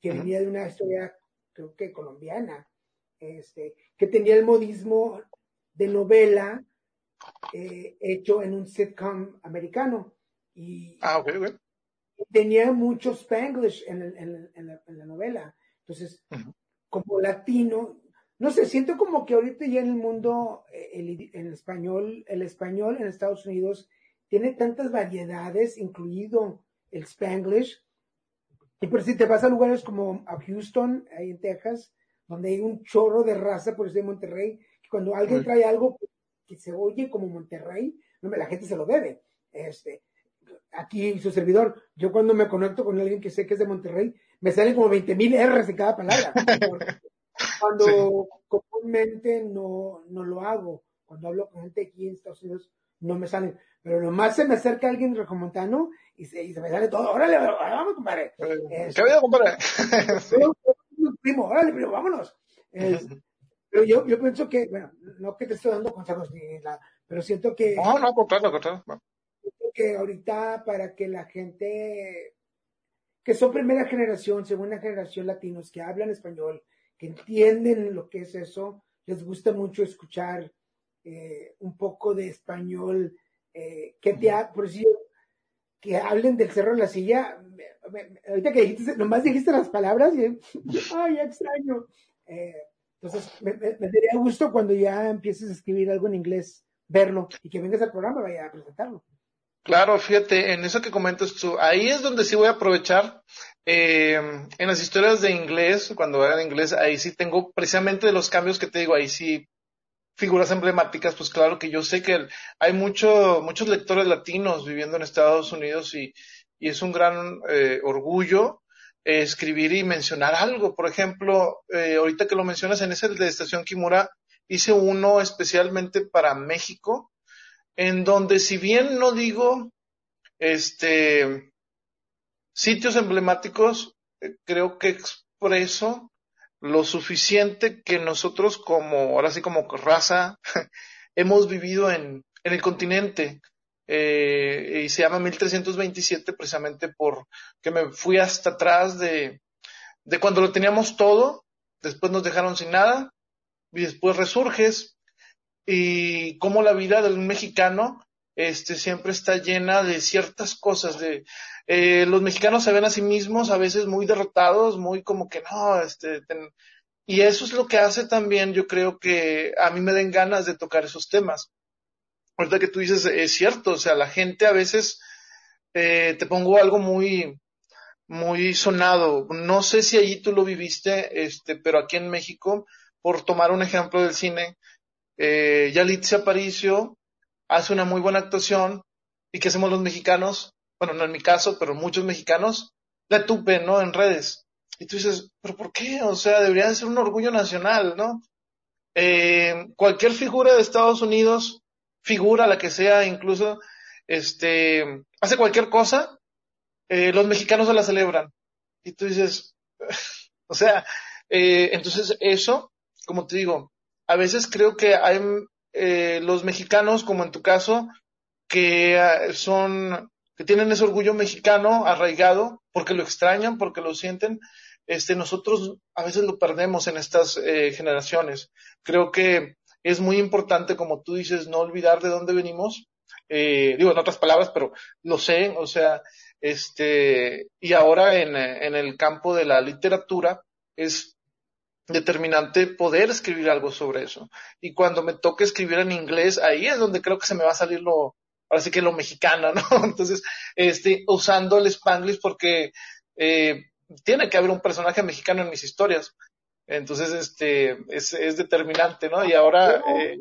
que venía de una historia, creo que colombiana, este, que tenía el modismo de novela eh, hecho en un sitcom americano. Y ah, tenía mucho spanglish en, en, la, novela. Entonces, como latino, no sé, siento como que ahorita ya en el mundo, eh, el, en español, el español en Estados Unidos tiene tantas variedades, incluido el Spanglish. Y por si te vas a lugares como a Houston, ahí en Texas, donde hay un chorro de raza por eso de Monterrey, que cuando alguien trae algo que se oye como Monterrey, la gente se lo debe. Este, aquí su servidor, yo cuando me conecto con alguien que sé que es de Monterrey, me salen como 20 mil R's en cada palabra. (laughs) cuando comúnmente no, no lo hago. Cuando hablo con gente aquí en Estados Unidos, no me salen. Pero nomás se me acerca alguien recomontano y se, y se me sale todo. Órale, vamos, compadre. Eh, ¿Qué vida, compadre? (laughs) primo, órale, primo, vámonos. Pero yo, yo pienso que, bueno, no que te estoy dando consejos ni nada, pero siento que. No, no, contrario. Siento que ahorita para que la gente que son primera generación, segunda generación latinos que hablan español, que entienden lo que es eso, les gusta mucho escuchar eh, un poco de español, eh, que te ha, por decir, que hablen del cerro de la silla, ahorita que dijiste, nomás dijiste las palabras y, (laughs) ay, extraño. Eh, entonces, me, me, daría gusto cuando ya empieces a escribir algo en inglés, verlo y que vengas al programa, vaya a presentarlo. Claro, fíjate, en eso que comentas tú, ahí es donde sí voy a aprovechar. Eh, en las historias de inglés, cuando hagan inglés, ahí sí tengo precisamente de los cambios que te digo, ahí sí figuras emblemáticas, pues claro que yo sé que hay mucho, muchos lectores latinos viviendo en Estados Unidos y, y es un gran eh, orgullo eh, escribir y mencionar algo. Por ejemplo, eh, ahorita que lo mencionas en ese de Estación Kimura, hice uno especialmente para México, en donde si bien no digo este sitios emblemáticos, creo que expreso lo suficiente que nosotros como, ahora sí como raza, (laughs) hemos vivido en, en el continente. Eh, y se llama 1327 precisamente por que me fui hasta atrás de, de cuando lo teníamos todo, después nos dejaron sin nada, y después resurges, y cómo la vida de un mexicano este, siempre está llena de ciertas cosas. De, eh, los mexicanos se ven a sí mismos a veces muy derrotados, muy como que no, este, y eso es lo que hace también, yo creo que a mí me den ganas de tocar esos temas. Ahorita que tú dices, es cierto, o sea, la gente a veces, eh, te pongo algo muy, muy sonado. No sé si allí tú lo viviste, este, pero aquí en México, por tomar un ejemplo del cine, eh, Yalitza Aparicio hace una muy buena actuación y que hacemos los mexicanos, bueno, no en mi caso, pero muchos mexicanos, la tupen, ¿no? En redes. Y tú dices, ¿pero por qué? O sea, debería de ser un orgullo nacional, ¿no? Eh, cualquier figura de Estados Unidos, figura la que sea, incluso, este, hace cualquier cosa, eh, los mexicanos se la celebran. Y tú dices, (laughs) o sea, eh, entonces eso, como te digo, a veces creo que hay eh, los mexicanos, como en tu caso, que ah, son, que tienen ese orgullo mexicano arraigado, porque lo extrañan, porque lo sienten, este, nosotros a veces lo perdemos en estas eh, generaciones. Creo que es muy importante, como tú dices, no olvidar de dónde venimos. Eh, digo en otras palabras, pero lo sé, o sea, este, y ahora en, en el campo de la literatura es determinante poder escribir algo sobre eso. Y cuando me toque escribir en inglés, ahí es donde creo que se me va a salir lo, ahora sí que lo mexicano, ¿no? (laughs) Entonces, este, usando el spanglish porque eh, tiene que haber un personaje mexicano en mis historias. Entonces, este, es, es determinante, ¿no? Y ahora... Eh,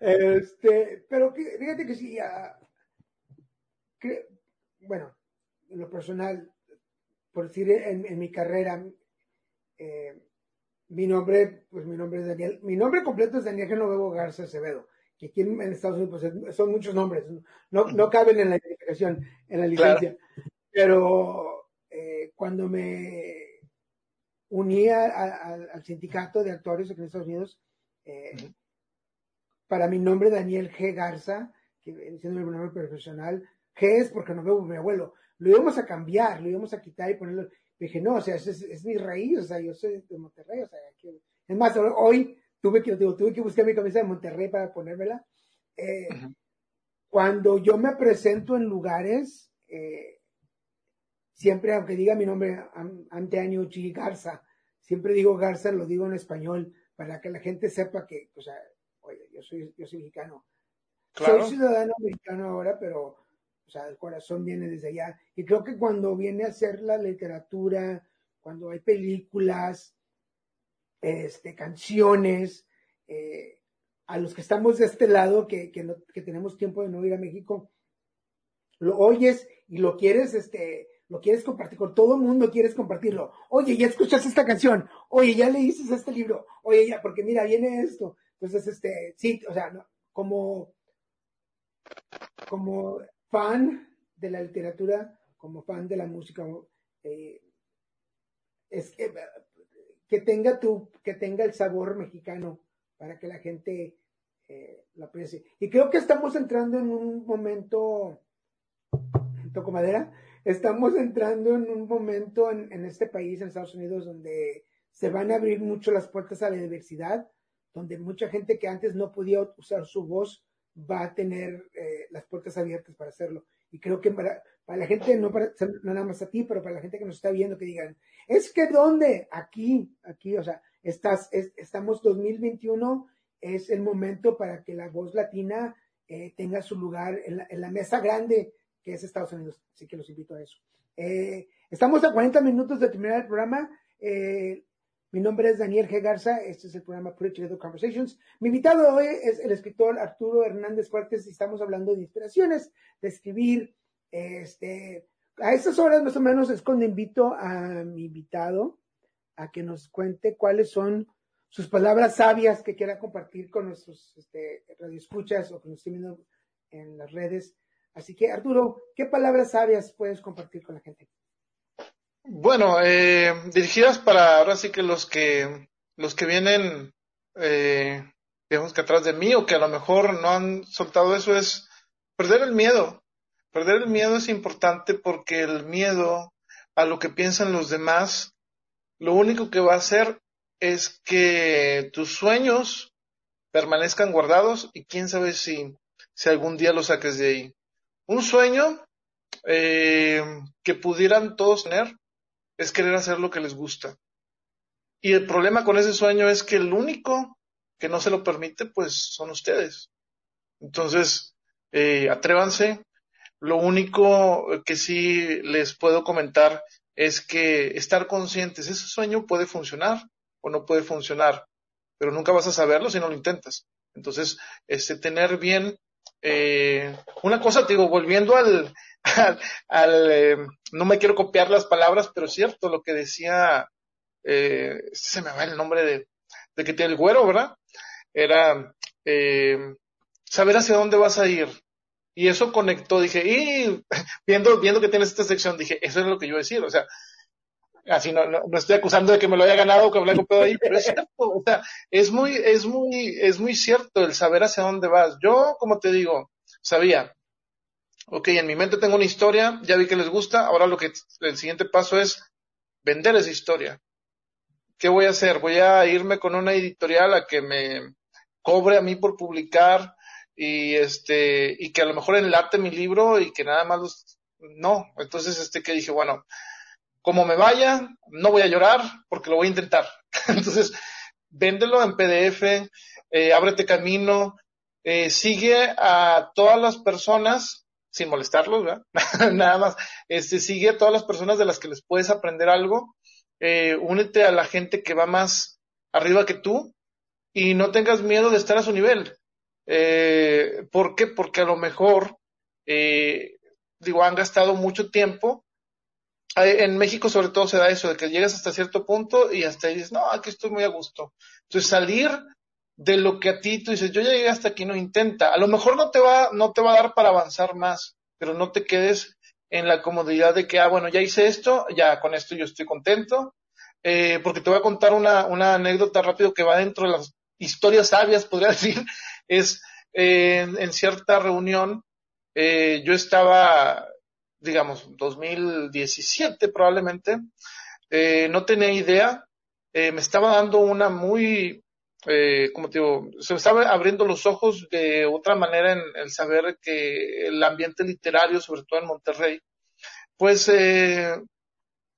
este, pero fíjate que sí, que, bueno, en lo personal, por decir en, en mi carrera, eh, mi nombre, pues mi nombre es Daniel, mi nombre completo es Daniel Genovego Garza Acevedo, que aquí en, Estados Unidos pues, son muchos nombres, no, no caben en la identificación, en la licencia. Pero eh, cuando me uní al sindicato de actores aquí en Estados Unidos, eh, para mi nombre Daniel G. Garza, que siendo mi nombre profesional, G es porque no veo mi abuelo, lo íbamos a cambiar, lo íbamos a quitar y ponerlo, dije, no, o sea, es, es, mi raíz, o sea, yo soy de Monterrey, o sea, es más, hoy tuve que, tuve que buscar mi camisa de Monterrey para ponérmela. Eh, cuando yo me presento en lugares, eh, siempre, aunque diga mi nombre ante año Garza, siempre digo Garza, lo digo en español, para que la gente sepa que, o sea, oye, yo soy, yo soy mexicano. Soy ciudadano americano ahora, pero o sea, el corazón viene desde allá. Y creo que cuando viene a ser la literatura, cuando hay películas, este, canciones, eh, a los que estamos de este lado, que, que, que, tenemos tiempo de no ir a México, lo oyes y lo quieres, este, lo quieres compartir con todo el mundo, quieres compartirlo. Oye, ya escuchas esta canción. Oye, ya leíste este libro. Oye, ya, porque mira, viene esto. Entonces, este, sí, o sea, como, como fan de la literatura, como fan de la música, eh, es que, que tenga tu, que tenga el sabor mexicano para que la gente eh, lo aprecie. Y creo que estamos entrando en un momento, toco madera, estamos entrando en un momento en, este país, en Estados Unidos, donde se van a abrir mucho las puertas a la diversidad, donde mucha gente que antes no podía usar su voz va a tener eh, las puertas abiertas para hacerlo. Y creo que para, para la gente, no, para, no nada más a ti, pero para la gente que nos está viendo, que digan, es que ¿dónde? Aquí, aquí, o sea, estás, es, estamos 2021, es el momento para que la voz latina eh, tenga su lugar en la, mesa grande que es Estados Unidos. Así que los invito a eso. Eh, estamos a 40 minutos de terminar el programa. Eh, mi nombre es Daniel G. Garza, este es el programa Together Conversations. Mi invitado hoy es el escritor Arturo Hernández Fuertes y estamos hablando de inspiraciones, de escribir. Este, a estas horas más o menos es cuando invito a mi invitado a que nos cuente cuáles son sus palabras sabias que quiera compartir con nuestros este, radioescuchas o que nos estén viendo en las redes. Así que, Arturo, ¿qué palabras sabias puedes compartir con la gente? Bueno, eh, dirigidas para ahora sí que los que los que vienen, eh, digamos que atrás de mí o que a lo mejor no han soltado eso es perder el miedo. Perder el miedo es importante porque el miedo a lo que piensan los demás, lo único que va a hacer es que tus sueños permanezcan guardados y quién sabe si, si algún día los saques de ahí. Un sueño eh, que pudieran todos tener es querer hacer lo que les gusta. Y el problema con ese sueño es que el único que no se lo permite, pues son ustedes. Entonces, eh, atrévanse. Lo único que sí les puedo comentar es que estar conscientes, ese sueño puede funcionar o no puede funcionar, pero nunca vas a saberlo si no lo intentas. Entonces, este, tener bien, eh, una cosa, te digo, volviendo al, al, eh, no me quiero copiar las palabras, pero es cierto lo que decía, eh, se me va el nombre de, de que tiene el güero, ¿verdad? Era eh, saber hacia dónde vas a ir. Y eso conectó, dije, y viendo, viendo que tienes esta sección, dije, eso es lo que yo decir, o sea, así no, no, no, estoy acusando de que me lo haya ganado o que me lo haya copiado ahí, pero es (laughs) cierto, o sea, es muy, es muy, es muy cierto el saber hacia dónde vas. Yo, como te digo, sabía, ok, en mi mente tengo una historia, ya vi que les gusta, ahora lo que el siguiente paso es vender esa historia. ¿Qué voy a hacer? Voy a irme con una editorial a que me cobre a mí por publicar y este y que a lo mejor enlate mi libro y que nada más los no, entonces este que dije, bueno, como me vaya, no voy a llorar porque lo voy a intentar. (laughs) entonces, véndelo en PDF, eh, ábrete camino, eh, sigue a todas las personas sin molestarlos, ¿verdad? (laughs) Nada más, este, sigue a todas las personas de las que les puedes aprender algo, eh, únete a la gente que va más arriba que tú y no tengas miedo de estar a su nivel. Eh, ¿Por qué? Porque a lo mejor, eh, digo, han gastado mucho tiempo. En México sobre todo se da eso, de que llegas hasta cierto punto y hasta ahí dices, no, aquí estoy muy a gusto. Entonces salir de lo que a ti tú dices, yo ya llegué hasta aquí, no intenta. A lo mejor no te va, no te va a dar para avanzar más, pero no te quedes en la comodidad de que, ah, bueno, ya hice esto, ya con esto yo estoy contento. Eh, porque te voy a contar una, una anécdota rápido que va dentro de las historias sabias, podría (laughs) decir. Es eh, en, cierta reunión, eh, yo estaba, digamos, 2017 probablemente, eh, no tenía idea, eh, me estaba dando una muy eh, como te digo, se me estaba abriendo los ojos de otra manera en el saber que el ambiente literario, sobre todo en Monterrey, pues eh,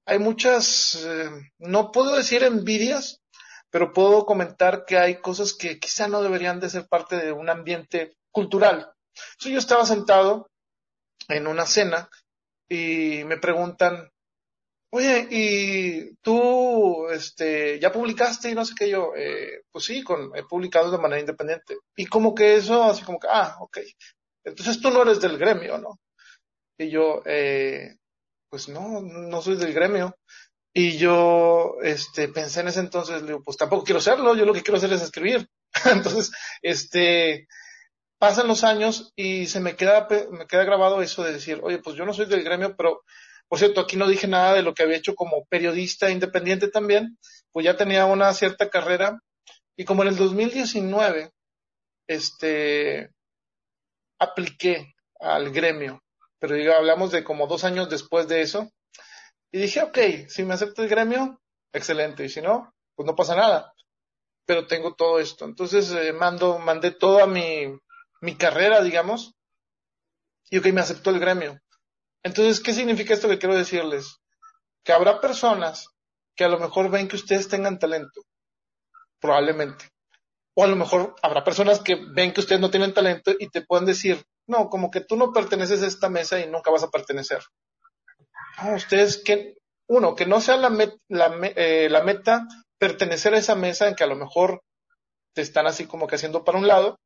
hay muchas, eh, no puedo decir envidias, pero puedo comentar que hay cosas que quizá no deberían de ser parte de un ambiente cultural. Entonces yo estaba sentado en una cena y me preguntan, oye, y tú, este, ya publicaste y no sé qué yo, eh, pues sí, con, he publicado de manera independiente. Y como que eso, así como que, ah, ok. Entonces tú no eres del gremio, ¿no? Y yo, eh, pues no, no soy del gremio. Y yo, este, pensé en ese entonces, digo, pues tampoco quiero serlo, yo lo que quiero hacer es escribir. (laughs) entonces, este, pasan los años y se me queda, me queda grabado eso de decir, oye, pues yo no soy del gremio, pero por cierto, aquí no dije nada de lo que había hecho como periodista independiente también, pues ya tenía una cierta carrera y como en el 2019, este, apliqué al gremio, pero digo, hablamos de como dos años después de eso, y dije, ok, si me acepta el gremio, excelente, y si no, pues no pasa nada, pero tengo todo esto. Entonces, eh, mando, mandé toda mi, mi carrera, digamos, y ok, me aceptó el gremio. Entonces, ¿qué significa esto que quiero decirles? Que habrá personas que a lo mejor ven que ustedes tengan talento, probablemente. O a lo mejor habrá personas que ven que ustedes no tienen talento y te pueden decir, no, como que tú no perteneces a esta mesa y nunca vas a pertenecer. No, ustedes que, uno, que no sea la, la, eh, la meta pertenecer a esa mesa en que a lo mejor te están así como que haciendo para un lado,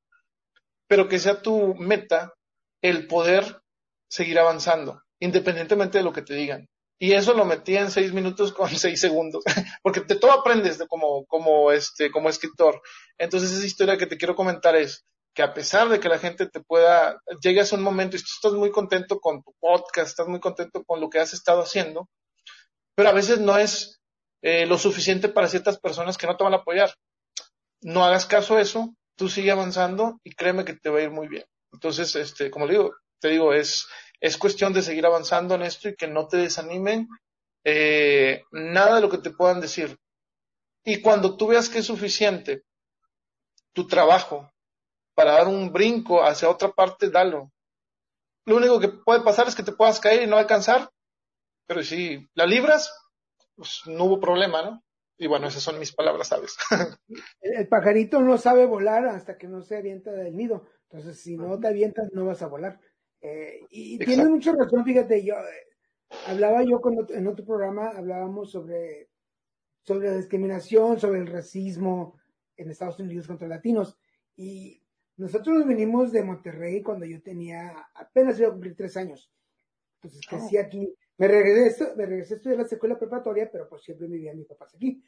pero que sea tu meta el poder seguir avanzando independientemente de lo que te digan. Y eso lo metí en seis minutos con (laughs) seis segundos, porque te todo aprendes de como, como, este, como escritor. Entonces esa historia que te quiero comentar es que a pesar de que la gente te pueda, llegues a un momento y tú estás muy contento con tu podcast, estás muy contento con lo que has estado haciendo, pero a veces no es eh, lo suficiente para ciertas personas que no te van a apoyar. No hagas caso a eso, tú sigue avanzando y créeme que te va a ir muy bien. Entonces, este, como digo, te digo, es, es cuestión de seguir avanzando en esto y que no te desanimen eh, nada de lo que te puedan decir. Y cuando tú veas que es suficiente tu trabajo para dar un brinco hacia otra parte, dalo. Lo único que puede pasar es que te puedas caer y no alcanzar, pero si la libras, pues no hubo problema, ¿no? Y bueno, esas son mis palabras, ¿sabes? (laughs) el pajarito no sabe volar hasta que no se avienta del nido. Entonces, si no te avientas, no vas a volar. Eh, y tiene mucha razón, fíjate, yo eh, hablaba yo con en otro programa, hablábamos sobre, sobre la discriminación, sobre el racismo en Estados Unidos contra latinos. Y nosotros venimos de Monterrey cuando yo tenía, apenas iba a cumplir tres años. Entonces oh. crecí aquí. Me regresé, me regresé a estudiar la escuela preparatoria, pero por siempre vivían mis papás aquí.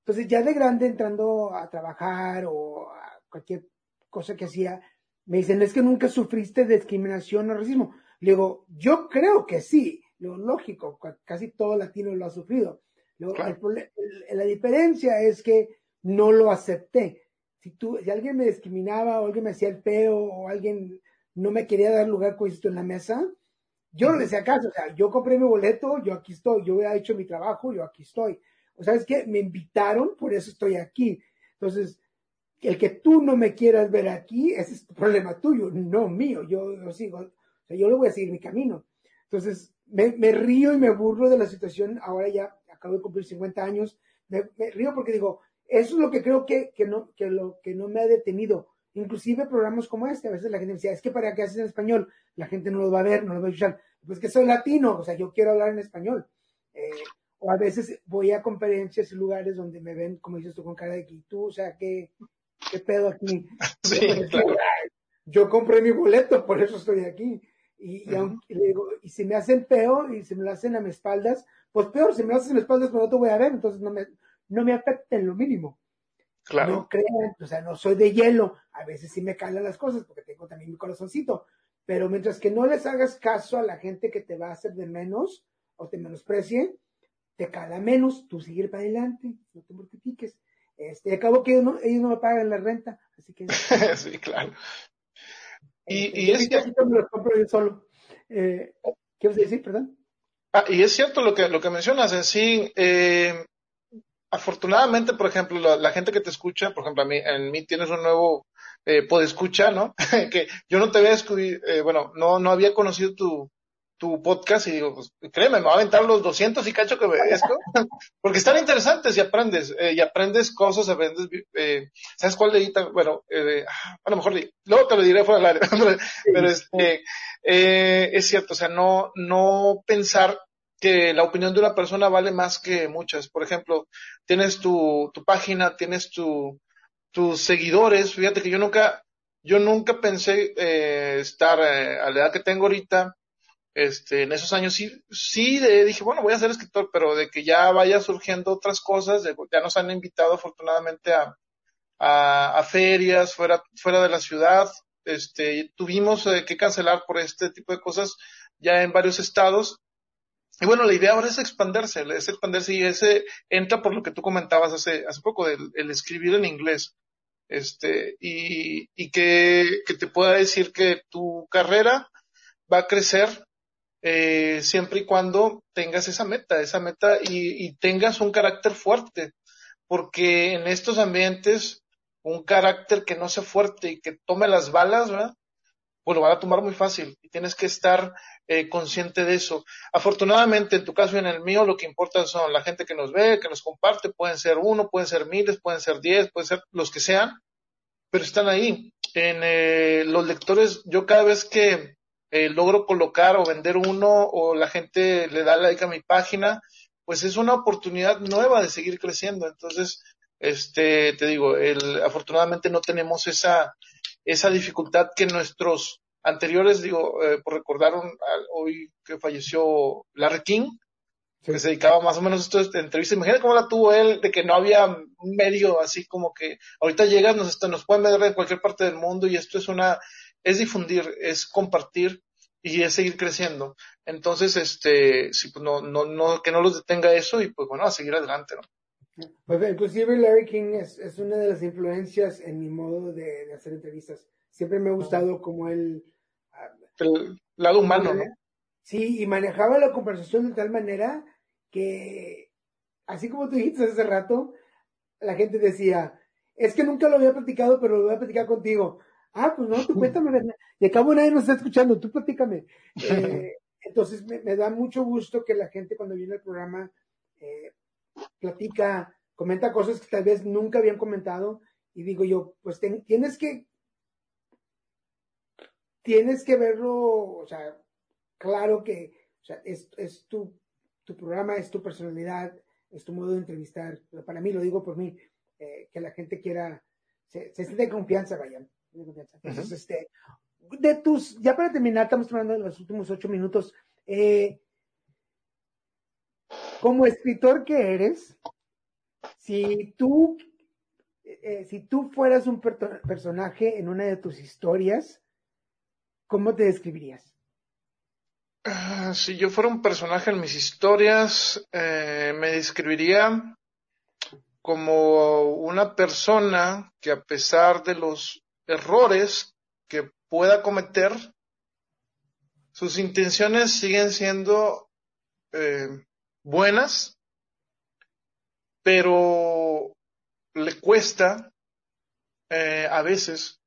Entonces ya de grande entrando a trabajar o a cualquier cosa que hacía, me dicen, es que nunca sufriste discriminación o racismo. Le digo, yo creo que sí, lo lógico, casi todo latino lo ha sufrido. la diferencia es que no lo acepté. Si tú, si alguien me discriminaba o alguien me hacía el peo o alguien no me quería dar lugar con esto en la mesa, yo no le hacía caso. O sea, yo compré mi boleto, yo aquí estoy, yo he hecho mi trabajo, yo aquí estoy. O sea, es que me invitaron, por eso estoy aquí. Entonces, el que tú no me quieras ver aquí, ese es tu problema tuyo, no mío. Yo, yo sigo, o sea, yo le voy a seguir mi camino. Entonces, me, me, río y me burlo de la situación. Ahora ya acabo de cumplir 50 años. Me, río porque digo, eso es lo que creo que, que, no, que, lo, que no me ha detenido. Inclusive programas como este, a veces la gente me decía, es que para qué haces en español, la gente no lo va a ver, no lo va a escuchar. Pues que soy latino, o sea, yo quiero hablar en español. Eh, o a veces voy a conferencias y lugares donde me ven, como dices tú, con cara de que tú, o sea, que ¿qué pedo aquí? (laughs) Yo compré mi boleto, por eso estoy aquí. Y, y, si me hacen peor y si me lo hacen a mis espaldas, pues peor, si me lo hacen a mis espaldas, pues no te voy a ver, entonces no me, no me afecta en lo mínimo. Claro. No crean, o sea, no soy de hielo, a veces sí me calan las cosas porque tengo también mi corazoncito, pero mientras que no les hagas caso a la gente que te va a hacer de menos o te menosprecie, te cala menos, tú seguir para adelante, no te mortifiques. Este, acabo que ellos no, ellos no me pagan la renta, así que. (laughs) sí, claro. Y, y es cierto. Me los compro yo solo. Eh, ¿Qué vas a decir, perdón? Ah, y es cierto lo que, lo que mencionas, en sí, eh, afortunadamente, por ejemplo, la, la, gente que te escucha, por ejemplo, a mí, en mí tienes un nuevo eh, escuchar, ¿no? (laughs) que yo no te había eh, bueno, no, no había conocido tu, tu podcast y digo, pues créeme, me va a aventar los 200 y cacho que esto, (laughs) porque están interesantes y aprendes, eh, y aprendes cosas, aprendes, eh, ¿sabes cuál leí? Bueno, eh, ah, a lo mejor luego te lo diré fuera del aire, (laughs) pero este, eh, es cierto, o sea, no, no pensar que la opinión de una persona vale más que muchas. Por ejemplo, tienes tu, tu página, tienes tu, tus seguidores. Fíjate que yo nunca, yo nunca pensé eh, estar eh, a la edad que tengo ahorita, este, en esos años sí, sí dije, bueno, voy a ser escritor, pero de que ya vaya surgiendo otras cosas, ya nos han invitado afortunadamente a, a, a ferias fuera, fuera de la ciudad, este, tuvimos eh, que cancelar por este tipo de cosas ya en varios estados. Y bueno, la idea ahora es expandirse, es expandirse y ese entra por lo que tú comentabas hace, hace poco, del el escribir en inglés. Este, y, y que, que te pueda decir que tu carrera va a crecer eh, siempre y cuando tengas esa meta, esa meta y, y, tengas un carácter fuerte, porque en estos ambientes un carácter que no sea fuerte y que tome las balas, ¿verdad? Pues lo van a tomar muy fácil y tienes que estar eh, consciente de eso. Afortunadamente, en tu caso y en el mío, lo que importa son la gente que nos ve, que nos comparte, pueden ser uno, pueden ser miles, pueden ser diez, pueden ser los que sean, pero están ahí. En eh, los lectores, yo cada vez que eh, logro colocar o vender uno o la gente le da like a mi página, pues es una oportunidad nueva de seguir creciendo. Entonces, este, te digo, el, afortunadamente no tenemos esa, esa dificultad que nuestros anteriores, digo, eh, por recordar hoy que falleció Larry King, que se dedicaba más o menos a esto de entrevista. Imagínate cómo la tuvo él, de que no había un medio así como que ahorita llegas, nos, nos pueden ver en cualquier parte del mundo y esto es una, es difundir, es compartir y es seguir creciendo. Entonces, este, sí, pues no, no, no, que no los detenga eso y pues bueno, a seguir adelante, ¿no? Pues inclusive Larry King es, es, una de las influencias en mi modo de, de hacer entrevistas. Siempre me ha gustado como él... El lado humano, ¿no? Sí, y manejaba la conversación de tal manera que, así como tú dijiste hace rato, la gente decía, es que nunca lo había platicado, pero lo voy a platicar contigo. Ah, pues no, tú (laughs) cuéntame, ¿verdad? Y acabo nadie nos está escuchando, tú platícame. (laughs) Eh, entonces me, me, da mucho gusto que la gente cuando viene al programa eh, platica, comenta cosas que tal vez nunca habían comentado y digo yo, pues ten, tienes que, tienes que verlo, o sea, claro que, o sea, es, es tu, tu programa, es tu personalidad, es tu modo de entrevistar, pero para mí, lo digo por mí, eh, que la gente quiera, se, se siente confianza, vayan, de confianza. Entonces, uh -huh. este, de tus, ya para terminar, estamos hablando de los últimos ocho minutos, eh, como escritor que eres, si tú, eh, si tú fueras un per personaje en una de tus historias, ¿cómo te describirías? Uh, si yo fuera un personaje en mis historias, eh, me describiría como una persona que a pesar de los errores que pueda cometer, sus intenciones siguen siendo eh, buenas, pero le cuesta eh, a veces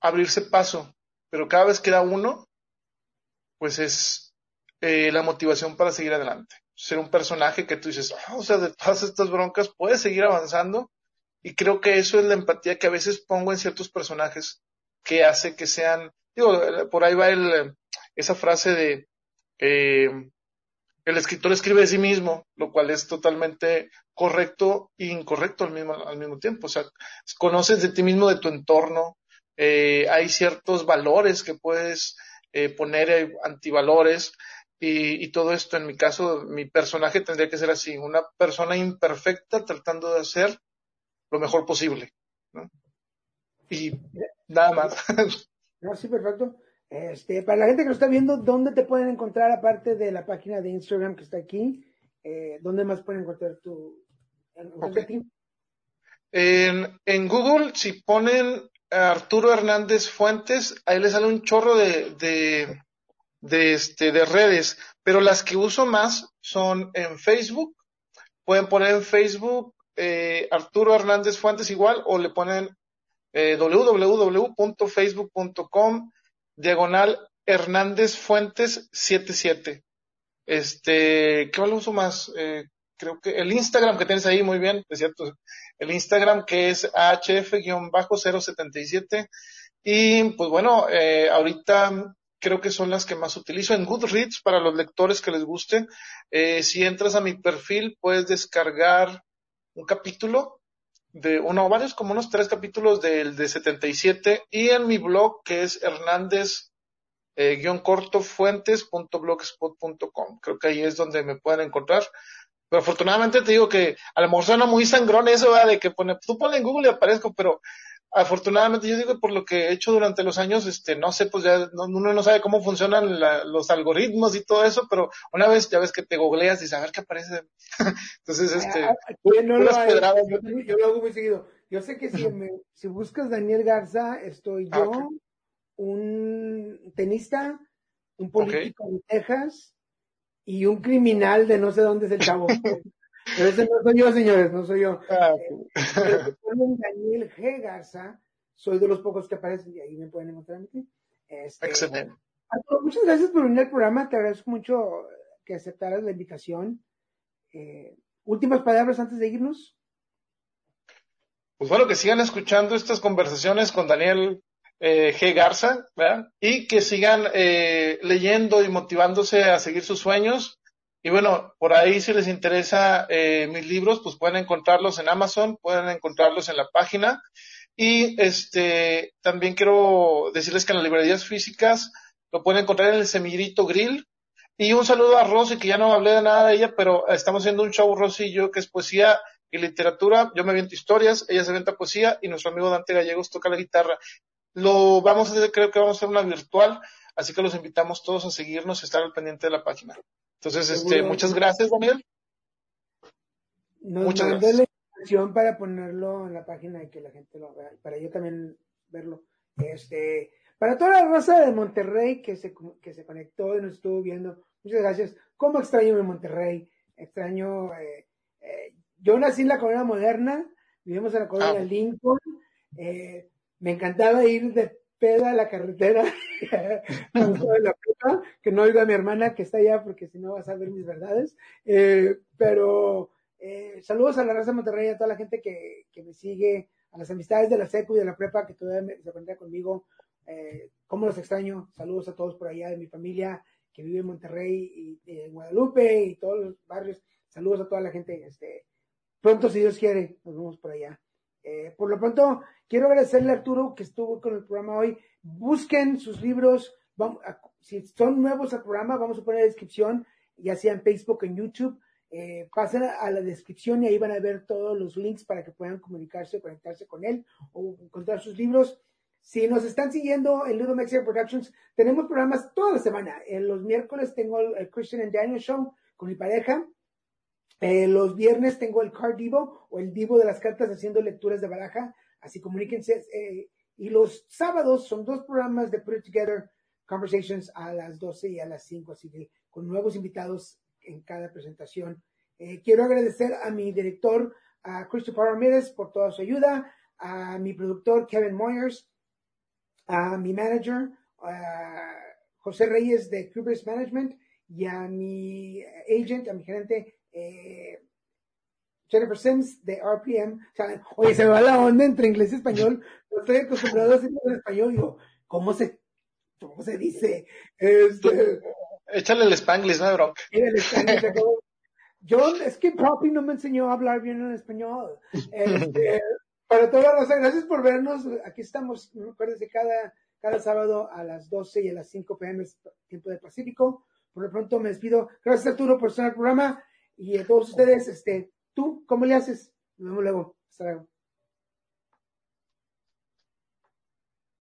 abrirse paso, pero cada vez que da uno, pues es eh, la motivación para seguir adelante. Ser un personaje que tú dices, oh, o sea, de todas estas broncas puedes seguir avanzando y creo que eso es la empatía que a veces pongo en ciertos personajes que hace que sean, digo, por ahí va el, esa frase de, eh, el escritor escribe de sí mismo, lo cual es totalmente correcto e incorrecto al mismo, al mismo tiempo. O sea, conoces de ti mismo, de tu entorno, eh, hay ciertos valores que puedes eh, poner, eh, antivalores, y, y, todo esto, en mi caso, mi personaje tendría que ser así, una persona imperfecta tratando de hacer lo mejor posible. ¿no? Y nada más. (laughs) No, sí, perfecto. Este, para la gente que lo está viendo, ¿dónde te pueden encontrar aparte de la página de Instagram que está aquí? Eh, ¿Dónde más pueden encontrar tu... Okay. En, en, Google, si ponen Arturo Hernández Fuentes, ahí les sale un chorro de, de, este, de redes, pero las que uso más son en Facebook. Pueden poner en Facebook eh, Arturo Hernández Fuentes igual o le ponen eh, www.facebook.com diagonal Hernández Fuentes 77. Este, ¿qué uso más? Eh, creo que el Instagram que tienes ahí, muy bien, es cierto. El Instagram que es HF-077. Y pues bueno, eh, ahorita creo que son las que más utilizo. En Goodreads, para los lectores que les guste, eh, si entras a mi perfil, puedes descargar un capítulo de uno o varios, como unos tres capítulos del de 77, y en mi blog, que es Hernández eh, guion corto fuentes.blogspot.com. Creo que ahí es donde me pueden encontrar. Pero afortunadamente te digo que a lo mejor suena muy sangrón eso, de que pone, tú ponle en Google y aparezco, pero afortunadamente yo digo por lo que he hecho durante los años, este, no sé, pues ya uno no sabe cómo funcionan los algoritmos y todo eso, pero una vez ya ves que te googleas y a ver qué aparece. (laughs) Entonces, este, ah, no lo yo, lo hago muy seguido. Yo sé que si, me, si buscas Daniel Garza, estoy ah, yo, un tenista, un político de Texas y un criminal de no sé dónde es el chavo. (laughs) Pero ese no soy yo, señores, no soy yo. Ah, eh, (laughs) Daniel G. Garza, soy de los pocos que aparecen y ahí me pueden encontrar. Este, Excelente. Muchas gracias por venir al programa, te agradezco mucho que aceptaras la invitación. Eh, últimas palabras antes de irnos. Pues bueno, que sigan escuchando estas conversaciones con Daniel eh, G. Garza, ¿verdad? Y que sigan eh, leyendo y motivándose a seguir sus sueños. Y bueno, por ahí si les interesa eh, mis libros, pues pueden encontrarlos en Amazon, pueden encontrarlos en la página. Y este también quiero decirles que en las librerías físicas lo pueden encontrar en el Semillito Grill. Y un saludo a Rosy, que ya no hablé de nada de ella, pero estamos haciendo un show, Rosy y yo, que es poesía y literatura. Yo me aviento historias, ella se avienta poesía y nuestro amigo Dante Gallegos toca la guitarra. Lo vamos a hacer, creo que vamos a hacer una virtual, así que los invitamos todos a seguirnos y estar al pendiente de la página. Entonces, este, muchas gracias, Daniel. Nos muchas gracias. la invitación para ponerlo en la página y que la gente lo vea, para yo también verlo. Este, para toda la raza de Monterrey que se, que se conectó y nos estuvo viendo, muchas gracias. ¿Cómo extraño mi Monterrey? Extraño, eh, eh, yo nací en la colonia moderna, vivimos en la colonia ah. Lincoln, eh, me encantaba ir de peda a la carretera (laughs) que no oiga a mi hermana que está allá porque si no vas a ver mis verdades. Eh, pero eh, saludos a la raza de Monterrey, a toda la gente que, que, me sigue, a las amistades de la SECU y de la prepa que todavía se encuentran conmigo. Eh, ¿Cómo los extraño? Saludos a todos por allá de mi familia que vive en Monterrey y en Guadalupe y todos los barrios. Saludos a toda la gente. Este, pronto, si Dios quiere, nos vemos por allá. Eh, por lo pronto, quiero agradecerle a Arturo que estuvo con el programa hoy. Busquen sus libros. Vamos si son nuevos al programa, vamos a poner la descripción, ya sea en Facebook o en YouTube. Eh, pasen a la descripción y ahí van a ver todos los links para que puedan comunicarse, conectarse con él o encontrar sus libros. Si nos están siguiendo en Ludo Mexico Productions, tenemos programas toda la semana. En los miércoles tengo el Christian and Daniel Show con mi pareja. Eh, los viernes tengo el Card Divo o el Divo de las cartas haciendo lecturas de baraja, así comuníquense. Eh, y los sábados son dos programas de Put Together Conversations a las 12 y a las 5, así que con nuevos invitados en cada presentación. Eh, quiero agradecer a mi director, a Christopher Ramirez, por toda su ayuda, a mi productor Kevin Moyers, a mi manager, a José Reyes de Kubrick Management y a mi agent, a mi gerente eh, Jennifer Sims de RPM. oye, se me va la onda entre inglés y español. (laughs) No estoy acostumbrado a hacerlo en español. Digo, ¿cómo se, cómo se dice? Este, Échale el spanglish, ¿no, bro? (laughs) El spanglish. John, es que Poppy no me enseñó a hablar bien en español. Este, (laughs) para todas las gracias por vernos. Aquí estamos, acuérdense, cada, cada sábado a las 12 y a las 5 pm, tiempo del Pacífico. Por lo pronto me despido. Gracias Arturo por estar en el programa. Y a todos ustedes, este, ¿tú cómo le haces? Nos luego. Hasta luego.